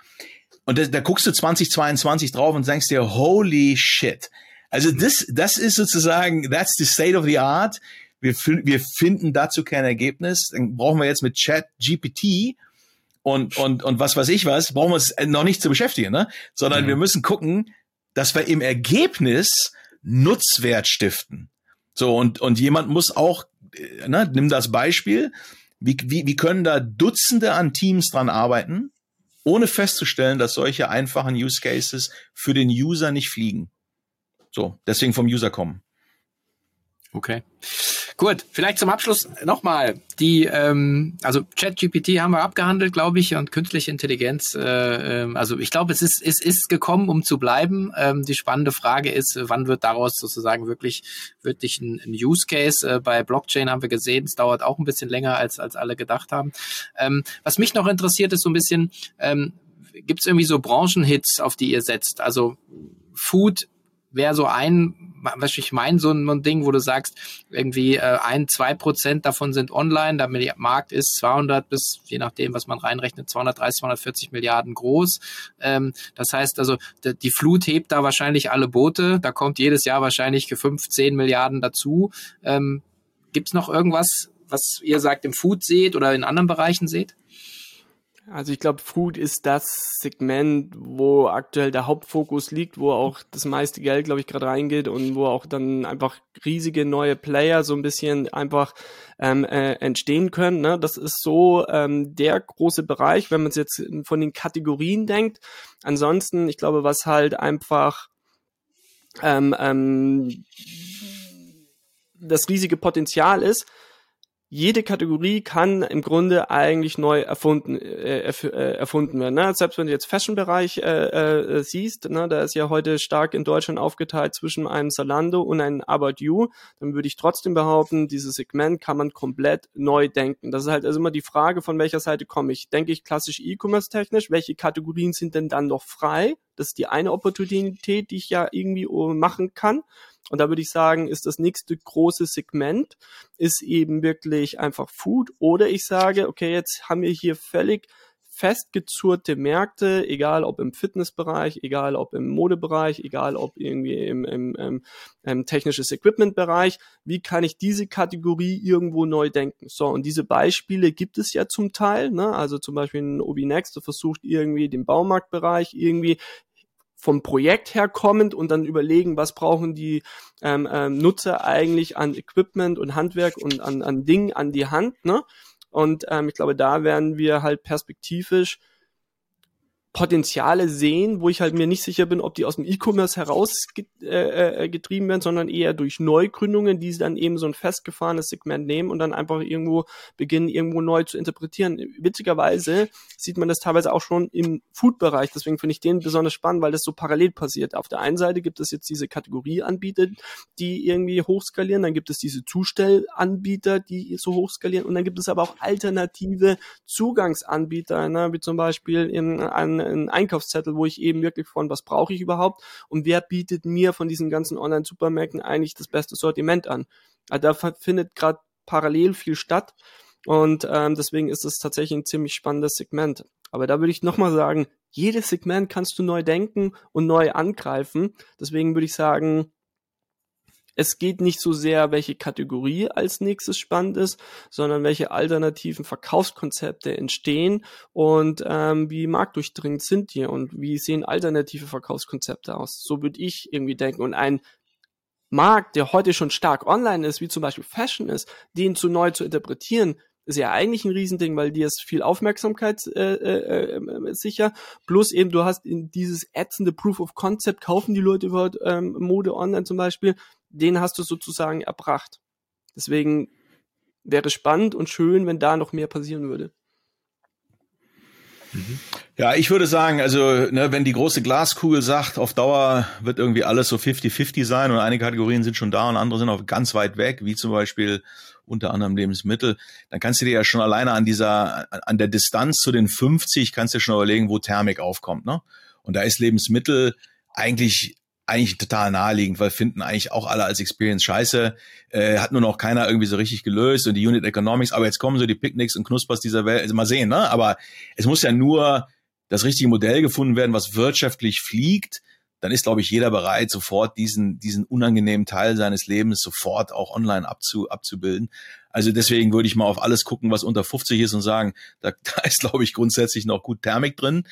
Und da, da guckst du 2022 drauf und denkst dir, holy shit. Also das, das ist sozusagen, that's the state of the art. Wir, wir finden dazu kein Ergebnis. Dann brauchen wir jetzt mit Chat GPT und, und, und was weiß ich was, brauchen wir uns noch nicht zu beschäftigen, ne? sondern mhm. wir müssen gucken, dass wir im Ergebnis Nutzwert stiften. So, und, und jemand muss auch, äh, ne, nimm das Beispiel, wie, wie, wie können da Dutzende an Teams dran arbeiten, ohne festzustellen, dass solche einfachen Use Cases für den User nicht fliegen. So, deswegen vom User kommen. Okay. Gut, vielleicht zum Abschluss nochmal. Die, ähm, also ChatGPT haben wir abgehandelt, glaube ich, und künstliche Intelligenz. Äh, äh, also ich glaube, es ist, es ist gekommen, um zu bleiben. Ähm, die spannende Frage ist, wann wird daraus sozusagen wirklich wirklich ein, ein Use Case? Äh, bei Blockchain haben wir gesehen, es dauert auch ein bisschen länger als als alle gedacht haben. Ähm, was mich noch interessiert, ist so ein bisschen, ähm, gibt es irgendwie so Branchenhits, auf die ihr setzt? Also Food wäre so ein, was ich meine, so ein Ding, wo du sagst, irgendwie äh, ein, zwei Prozent davon sind online, der Markt ist 200 bis, je nachdem, was man reinrechnet, 230, 240 Milliarden groß. Ähm, das heißt also, die Flut hebt da wahrscheinlich alle Boote, da kommt jedes Jahr wahrscheinlich für 15 Milliarden dazu. Ähm, Gibt es noch irgendwas, was ihr sagt, im Food seht oder in anderen Bereichen seht? Also ich glaube, Food ist das Segment, wo aktuell der Hauptfokus liegt, wo auch das meiste Geld, glaube ich, gerade reingeht und wo auch dann einfach riesige neue Player so ein bisschen einfach ähm, äh, entstehen können. Ne? Das ist so ähm, der große Bereich, wenn man es jetzt von den Kategorien denkt. Ansonsten, ich glaube, was halt einfach ähm, ähm, das riesige Potenzial ist, jede Kategorie kann im Grunde eigentlich neu erfunden, äh, äh, erfunden werden. Ne? Selbst wenn du jetzt Fashion-Bereich äh, äh, siehst, ne, da ist ja heute stark in Deutschland aufgeteilt zwischen einem Zalando und einem About You, dann würde ich trotzdem behaupten, dieses Segment kann man komplett neu denken. Das ist halt also immer die Frage, von welcher Seite komme ich. Denke ich klassisch E-Commerce technisch, welche Kategorien sind denn dann noch frei? Das ist die eine Opportunität, die ich ja irgendwie machen kann. Und da würde ich sagen, ist das nächste große Segment, ist eben wirklich einfach Food. Oder ich sage, okay, jetzt haben wir hier völlig festgezurrte Märkte, egal ob im Fitnessbereich, egal ob im Modebereich, egal ob irgendwie im, im, im, im technisches Equipment-Bereich. Wie kann ich diese Kategorie irgendwo neu denken? So, und diese Beispiele gibt es ja zum Teil. Ne? Also zum Beispiel ein Obinext, der versucht irgendwie den Baumarktbereich irgendwie vom Projekt her kommend und dann überlegen, was brauchen die ähm, ähm, Nutzer eigentlich an Equipment und Handwerk und an, an Dingen an die Hand. Ne? Und ähm, ich glaube, da werden wir halt perspektivisch Potenziale sehen, wo ich halt mir nicht sicher bin, ob die aus dem E-Commerce herausgetrieben äh, äh, werden, sondern eher durch Neugründungen, die dann eben so ein festgefahrenes Segment nehmen und dann einfach irgendwo beginnen, irgendwo neu zu interpretieren. Witzigerweise sieht man das teilweise auch schon im Food-Bereich, deswegen finde ich den besonders spannend, weil das so parallel passiert. Auf der einen Seite gibt es jetzt diese Kategorieanbieter, die irgendwie hochskalieren, dann gibt es diese Zustellanbieter, die so hochskalieren und dann gibt es aber auch alternative Zugangsanbieter, ne, wie zum Beispiel in, an einen Einkaufszettel, wo ich eben wirklich von, was brauche ich überhaupt und wer bietet mir von diesen ganzen Online-Supermärkten eigentlich das beste Sortiment an. Also da findet gerade parallel viel statt und ähm, deswegen ist es tatsächlich ein ziemlich spannendes Segment. Aber da würde ich nochmal sagen, jedes Segment kannst du neu denken und neu angreifen. Deswegen würde ich sagen, es geht nicht so sehr, welche Kategorie als nächstes spannend ist, sondern welche alternativen Verkaufskonzepte entstehen und ähm, wie marktdurchdringend sind die und wie sehen alternative Verkaufskonzepte aus. So würde ich irgendwie denken. Und ein Markt, der heute schon stark online ist, wie zum Beispiel Fashion ist, den zu neu zu interpretieren, ist ja eigentlich ein Riesending, weil dir ist viel Aufmerksamkeit äh, äh, äh, sicher. Plus eben, du hast in dieses ätzende Proof of Concept, kaufen die Leute überhaupt ähm, Mode online zum Beispiel, den hast du sozusagen erbracht. Deswegen wäre spannend und schön, wenn da noch mehr passieren würde. Ja, ich würde sagen, also ne, wenn die große Glaskugel sagt, auf Dauer wird irgendwie alles so 50-50 sein und einige Kategorien sind schon da und andere sind auch ganz weit weg, wie zum Beispiel unter anderem Lebensmittel, dann kannst du dir ja schon alleine an dieser, an der Distanz zu den 50, kannst du dir schon überlegen, wo Thermik aufkommt. Ne? Und da ist Lebensmittel eigentlich eigentlich total naheliegend, weil finden eigentlich auch alle als Experience scheiße, äh, hat nur noch keiner irgendwie so richtig gelöst und die Unit Economics, aber jetzt kommen so die Picknicks und Knuspers dieser Welt, also mal sehen, ne? Aber es muss ja nur das richtige Modell gefunden werden, was wirtschaftlich fliegt, dann ist, glaube ich, jeder bereit, sofort diesen, diesen unangenehmen Teil seines Lebens sofort auch online abzu, abzubilden. Also deswegen würde ich mal auf alles gucken, was unter 50 ist und sagen, da, da ist, glaube ich, grundsätzlich noch gut Thermik drin.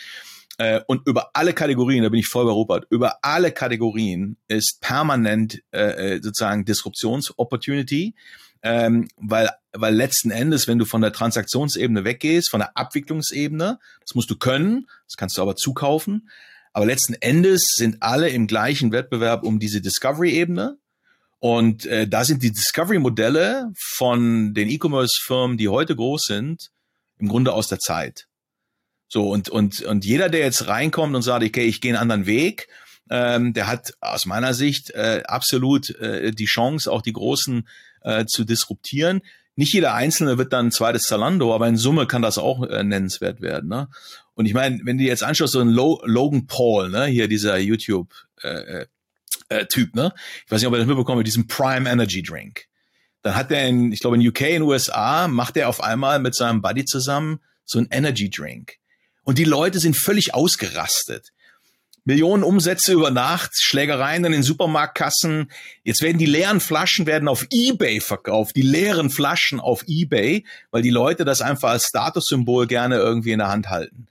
Äh, und über alle Kategorien, da bin ich voll bei Rupert, über alle Kategorien ist permanent äh, äh, sozusagen Disruptionsopportunity, ähm, weil, weil letzten Endes, wenn du von der Transaktionsebene weggehst, von der Abwicklungsebene, das musst du können, das kannst du aber zukaufen, aber letzten Endes sind alle im gleichen Wettbewerb um diese Discovery-Ebene. Und äh, da sind die Discovery-Modelle von den E-Commerce-Firmen, die heute groß sind, im Grunde aus der Zeit. So, und, und, und jeder, der jetzt reinkommt und sagt, okay, ich gehe einen anderen Weg, ähm, der hat aus meiner Sicht äh, absolut äh, die Chance, auch die Großen äh, zu disruptieren. Nicht jeder Einzelne wird dann ein zweites Zalando, aber in Summe kann das auch äh, nennenswert werden. Ne? Und ich meine, wenn du jetzt anschaust, so ein Lo Logan Paul, ne, hier dieser YouTube äh, äh, äh Typ, ne? Ich weiß nicht, ob er das mitbekommen hat, diesen Prime Energy Drink. Dann hat er in, ich glaube in UK, in USA, macht er auf einmal mit seinem Buddy zusammen so ein Energy Drink. Und die Leute sind völlig ausgerastet. Millionen Umsätze über Nacht, Schlägereien in den Supermarktkassen. Jetzt werden die leeren Flaschen werden auf eBay verkauft, die leeren Flaschen auf eBay, weil die Leute das einfach als Statussymbol gerne irgendwie in der Hand halten.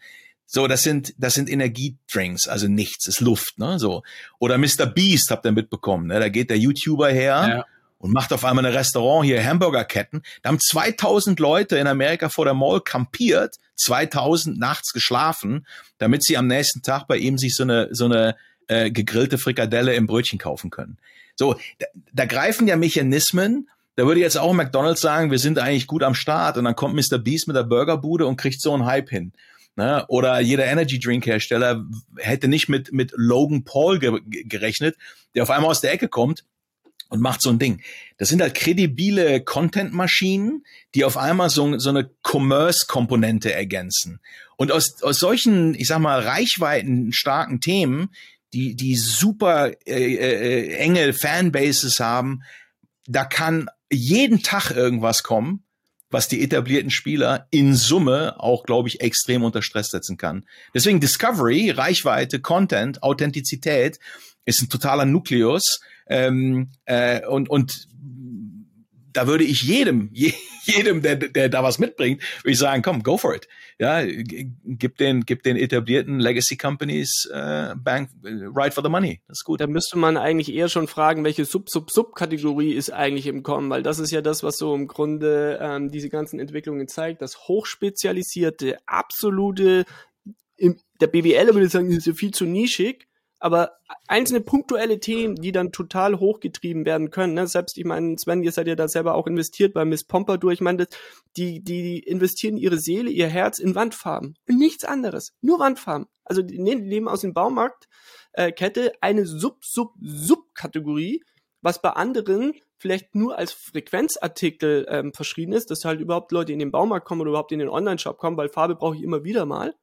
So, das sind, das sind Energiedrinks, also nichts, ist Luft, ne, so. Oder Mr. Beast habt ihr mitbekommen, ne, da geht der YouTuber her ja und macht auf einmal ein Restaurant hier, Hamburgerketten. Da haben 2000 Leute in Amerika vor der Mall kampiert, 2000 nachts geschlafen, damit sie am nächsten Tag bei ihm sich so eine, so eine äh, gegrillte Frikadelle im Brötchen kaufen können. So, da, da greifen ja Mechanismen, da würde jetzt auch McDonald's sagen, wir sind eigentlich gut am Start und dann kommt Mr. Beast mit der Burgerbude und kriegt so einen Hype hin. Ne? Oder jeder Energy Drink Hersteller hätte nicht mit, mit Logan Paul ge gerechnet, der auf einmal aus der Ecke kommt und macht so ein Ding. Das sind halt kredibile Content-Maschinen, die auf einmal so, so eine Commerce-Komponente ergänzen. Und aus, aus solchen, ich sag mal, reichweiten starken Themen, die, die super äh, äh, enge Fanbases haben, da kann jeden Tag irgendwas kommen, was die etablierten Spieler in Summe auch, glaube ich, extrem unter Stress setzen kann. Deswegen Discovery, Reichweite, Content, Authentizität ist ein totaler Nukleus, ähm, äh, und, und da würde ich jedem, jedem, der, der da was mitbringt, würde ich sagen, komm, go for it. Ja, gib den, gib den etablierten Legacy Companies äh, Bank right for the money. Das ist gut. Da müsste man eigentlich eher schon fragen, welche Sub-Sub-Sub-Kategorie ist eigentlich im Kommen, weil das ist ja das, was so im Grunde ähm, diese ganzen Entwicklungen zeigt. Das hochspezialisierte, absolute, im, der BWL würde ich sagen, ist ja viel zu nischig aber einzelne punktuelle Themen, die dann total hochgetrieben werden können. Ne? Selbst, ich meine, Sven, ihr seid ja da selber auch investiert bei Miss Pompadour. Ich meine, die, die investieren ihre Seele, ihr Herz in Wandfarben. Nichts anderes. Nur Wandfarben. Also die nehmen aus dem Baumarktkette äh, eine Sub-Sub-Sub-Kategorie, was bei anderen vielleicht nur als Frequenzartikel ähm, verschrieben ist, dass halt überhaupt Leute in den Baumarkt kommen oder überhaupt in den Online-Shop kommen, weil Farbe brauche ich immer wieder mal.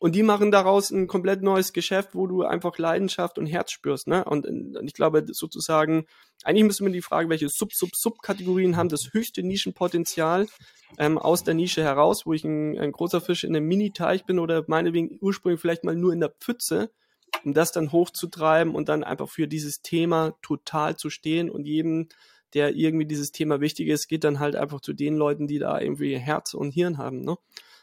Und die machen daraus ein komplett neues Geschäft, wo du einfach Leidenschaft und Herz spürst. Ne? Und, und ich glaube sozusagen, eigentlich müssen wir die Frage, welche Sub-Sub-Sub-Kategorien haben das höchste Nischenpotenzial ähm, aus der Nische heraus, wo ich ein, ein großer Fisch in einem Mini-Teich bin oder meinetwegen ursprünglich vielleicht mal nur in der Pfütze, um das dann hochzutreiben und dann einfach für dieses Thema total zu stehen und jedem der irgendwie dieses Thema wichtig ist, geht dann halt einfach zu den Leuten, die da irgendwie Herz und Hirn haben. Ne?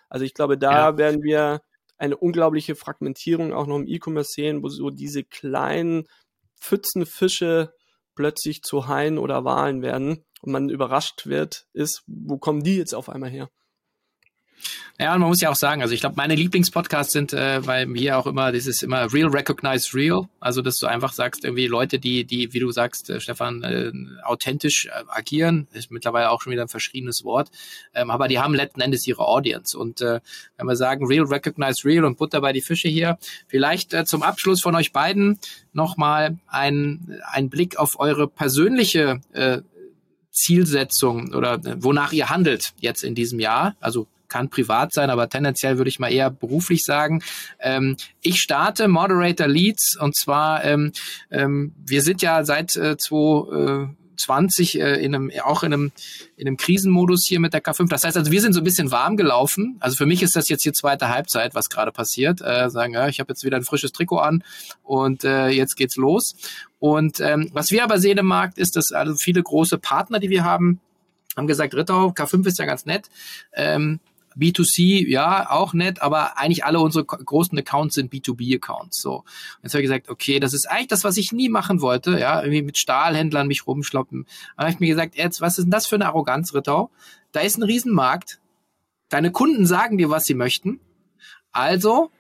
Also ich glaube, da ja. werden wir eine unglaubliche Fragmentierung auch noch im E-Commerce sehen, wo so diese kleinen Pfützenfische plötzlich zu Haien oder Walen werden und man überrascht wird, ist, wo kommen die jetzt auf einmal her? Ja, und man muss ja auch sagen, also ich glaube, meine Lieblingspodcasts sind, äh, weil mir auch immer, das ist immer Real Recognize Real. Also, dass du einfach sagst, irgendwie Leute, die, die, wie du sagst, äh, Stefan, äh, authentisch äh, agieren, ist mittlerweile auch schon wieder ein verschriebenes Wort, ähm, aber die haben letzten Endes ihre Audience. Und äh, wenn wir sagen, Real Recognize Real und Butter bei die Fische hier, vielleicht äh, zum Abschluss von euch beiden nochmal ein, ein Blick auf eure persönliche äh, Zielsetzung oder äh, wonach ihr handelt jetzt in diesem Jahr, also kann privat sein, aber tendenziell würde ich mal eher beruflich sagen. Ähm, ich starte Moderator Leads und zwar, ähm, ähm, wir sind ja seit äh, 2020 äh, in einem, auch in einem, in einem Krisenmodus hier mit der K5. Das heißt also, wir sind so ein bisschen warm gelaufen. Also für mich ist das jetzt hier zweite Halbzeit, was gerade passiert. Äh, sagen, ja, ich habe jetzt wieder ein frisches Trikot an und äh, jetzt geht's los. Und ähm, was wir aber sehen im Markt ist, dass also viele große Partner, die wir haben, haben gesagt, Rittau, K5 ist ja ganz nett. Ähm, B2C, ja, auch nett, aber eigentlich alle unsere großen Accounts sind B2B-Accounts. So. Und jetzt habe ich gesagt, okay, das ist eigentlich das, was ich nie machen wollte, ja, irgendwie mit Stahlhändlern mich rumschloppen. Aber ich mir gesagt, jetzt, was ist denn das für eine Arroganz, Rittau? Da ist ein Riesenmarkt. Deine Kunden sagen dir, was sie möchten. Also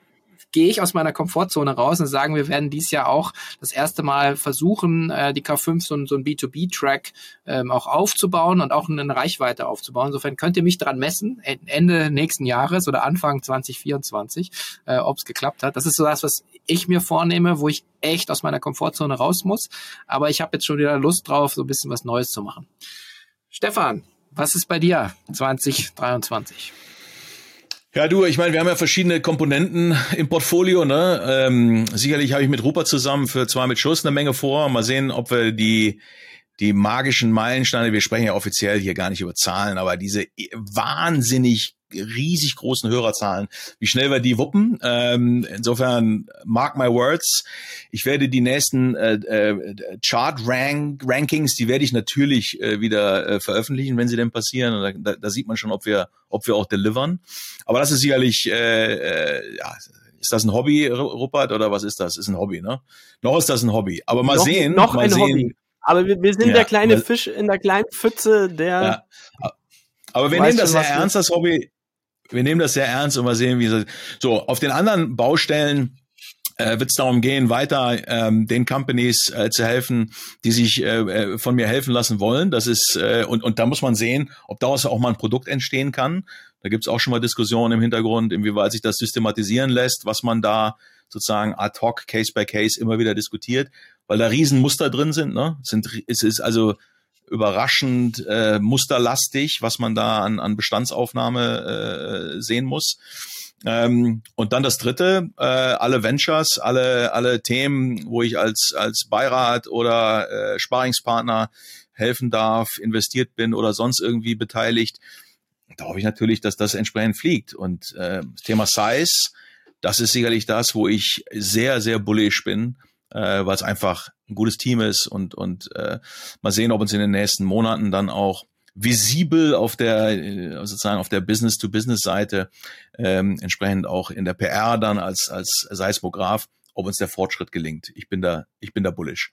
gehe ich aus meiner Komfortzone raus und sagen, wir werden dies Jahr auch das erste Mal versuchen, äh, die K5 so, so ein B2B-Track ähm, auch aufzubauen und auch eine Reichweite aufzubauen. Insofern könnt ihr mich dran messen, Ende nächsten Jahres oder Anfang 2024, äh, ob es geklappt hat. Das ist so das, was ich mir vornehme, wo ich echt aus meiner Komfortzone raus muss. Aber ich habe jetzt schon wieder Lust drauf, so ein bisschen was Neues zu machen. Stefan, was ist bei dir 2023? Ja, du, ich meine, wir haben ja verschiedene Komponenten im Portfolio. Ne? Ähm, sicherlich habe ich mit Rupert zusammen für zwei mit Schuss eine Menge vor. Mal sehen, ob wir die die magischen Meilensteine, wir sprechen ja offiziell hier gar nicht über Zahlen, aber diese wahnsinnig riesig großen Hörerzahlen, wie schnell wir die wuppen. Ähm, insofern, mark my words, ich werde die nächsten äh, äh, Chart-Rankings, die werde ich natürlich äh, wieder äh, veröffentlichen, wenn sie denn passieren. Da, da, sieht man schon, ob wir, ob wir auch delivern. Aber das ist sicherlich, äh, äh, ja, ist das ein Hobby, Rupert, oder was ist das? Ist ein Hobby, ne? Noch ist das ein Hobby. Aber mal noch, sehen. Noch mal ein sehen. Hobby. Aber wir, wir sind ja, der kleine Fisch in der kleinen Pfütze, der. Ja. Aber wir nehmen das sehr ernst, das Hobby wir nehmen das sehr ernst und mal sehen, wie so. So, auf den anderen Baustellen äh, wird es darum gehen, weiter ähm, den Companies äh, zu helfen, die sich äh, äh, von mir helfen lassen wollen. Das ist äh, und und da muss man sehen, ob daraus auch mal ein Produkt entstehen kann. Da gibt es auch schon mal Diskussionen im Hintergrund, inwieweit sich das systematisieren lässt, was man da sozusagen ad hoc, Case by Case immer wieder diskutiert, weil da Riesenmuster drin sind. Ne? Es, sind, es ist also überraschend äh, musterlastig, was man da an, an Bestandsaufnahme äh, sehen muss. Ähm, und dann das dritte, äh, alle Ventures, alle, alle Themen, wo ich als, als Beirat oder äh, Sparingspartner helfen darf, investiert bin oder sonst irgendwie beteiligt, da hoffe ich natürlich, dass das entsprechend fliegt. Und äh, Thema Size, das ist sicherlich das, wo ich sehr, sehr bullish bin, äh, weil es einfach ein gutes Team ist und, und äh, mal sehen, ob uns in den nächsten Monaten dann auch visibel auf der äh, sozusagen auf der Business-to-Business-Seite ähm, entsprechend auch in der PR dann als als Seismograph, ob uns der Fortschritt gelingt. Ich bin da ich bin da bullish.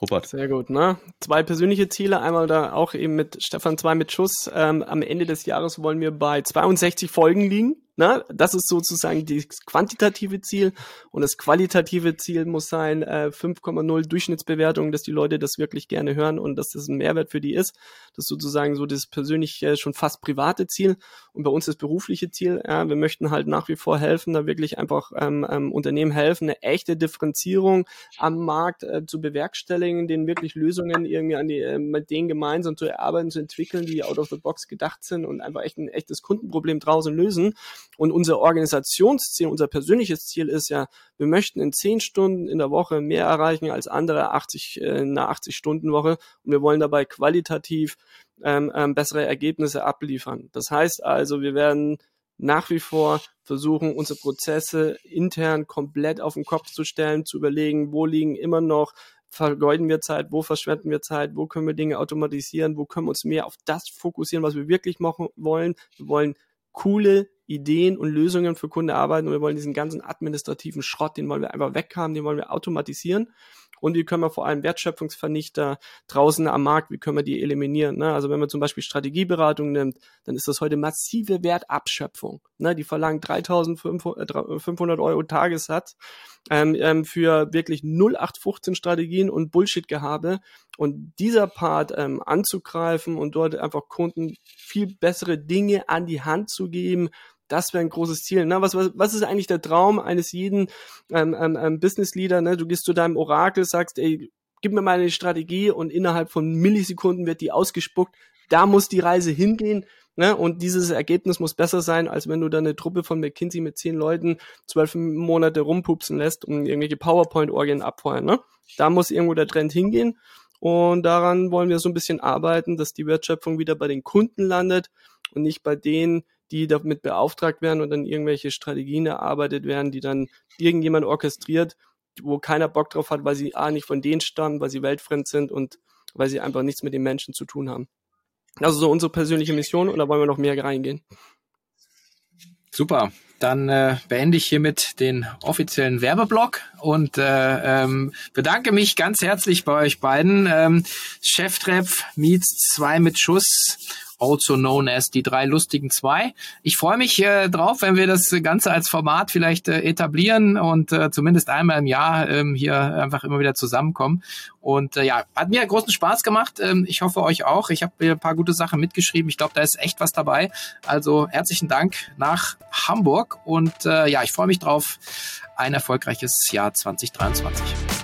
Rupert. Sehr gut, ne? Zwei persönliche Ziele, einmal da auch eben mit Stefan 2 mit Schuss. Ähm, am Ende des Jahres wollen wir bei 62 Folgen liegen. Ne? Das ist sozusagen das quantitative Ziel und das qualitative Ziel muss sein äh, 5,0 Durchschnittsbewertung, dass die Leute das wirklich gerne hören und dass das ein Mehrwert für die ist. Das ist sozusagen so das persönliche, schon fast private Ziel und bei uns das berufliche Ziel. Ja, wir möchten halt nach wie vor helfen, da wirklich einfach ähm, ähm, Unternehmen helfen, eine echte Differenzierung am Markt äh, zu bewerkstelligen, denen wirklich Lösungen irgendwie an die, äh, mit denen gemeinsam zu erarbeiten, zu entwickeln, die out of the box gedacht sind und einfach echt ein echtes Kundenproblem draußen lösen. Und unser Organisationsziel, unser persönliches Ziel ist ja, wir möchten in zehn Stunden in der Woche mehr erreichen als andere 80, äh, in einer 80-Stunden-Woche und wir wollen dabei qualitativ ähm, ähm, bessere Ergebnisse abliefern. Das heißt also, wir werden nach wie vor versuchen, unsere Prozesse intern komplett auf den Kopf zu stellen, zu überlegen, wo liegen immer noch vergeuden wir Zeit, wo verschwenden wir Zeit, wo können wir Dinge automatisieren, wo können wir uns mehr auf das fokussieren, was wir wirklich machen wollen. Wir wollen coole Ideen und Lösungen für Kunden arbeiten und wir wollen diesen ganzen administrativen Schrott, den wollen wir einfach weghaben, den wollen wir automatisieren und wie können wir vor allem Wertschöpfungsvernichter draußen am Markt, wie können wir die eliminieren. Ne? Also wenn man zum Beispiel Strategieberatung nimmt, dann ist das heute massive Wertabschöpfung. Ne? Die verlangen 3.500 Euro Tagessatz ähm, ähm, für wirklich 0815 Strategien und Bullshit-Gehabe. Und dieser Part ähm, anzugreifen und dort einfach Kunden viel bessere Dinge an die Hand zu geben, das wäre ein großes Ziel. Ne? Was, was, was ist eigentlich der Traum eines jeden ähm, ähm, ähm, Business Leader? Ne? Du gehst zu deinem Orakel, sagst, ey, gib mir mal eine Strategie und innerhalb von Millisekunden wird die ausgespuckt. Da muss die Reise hingehen. Ne? Und dieses Ergebnis muss besser sein, als wenn du da eine Truppe von McKinsey mit zehn Leuten zwölf Monate rumpupsen lässt und irgendwelche PowerPoint-Orgien abfeuern. Ne? Da muss irgendwo der Trend hingehen. Und daran wollen wir so ein bisschen arbeiten, dass die Wertschöpfung wieder bei den Kunden landet und nicht bei denen, die damit beauftragt werden und dann irgendwelche Strategien erarbeitet werden, die dann irgendjemand orchestriert, wo keiner Bock drauf hat, weil sie A nicht von denen stammen, weil sie weltfremd sind und weil sie einfach nichts mit den Menschen zu tun haben. Also so unsere persönliche Mission und da wollen wir noch mehr reingehen. Super. Dann äh, beende ich hiermit den offiziellen Werbeblock und äh, ähm, bedanke mich ganz herzlich bei euch beiden. Ähm, Cheftreff meets zwei mit Schuss also known as die drei lustigen zwei. Ich freue mich äh, drauf, wenn wir das Ganze als Format vielleicht äh, etablieren und äh, zumindest einmal im Jahr ähm, hier einfach immer wieder zusammenkommen. Und äh, ja, hat mir großen Spaß gemacht. Ähm, ich hoffe euch auch. Ich habe mir ein paar gute Sachen mitgeschrieben. Ich glaube, da ist echt was dabei. Also herzlichen Dank nach Hamburg und äh, ja, ich freue mich drauf. Ein erfolgreiches Jahr 2023.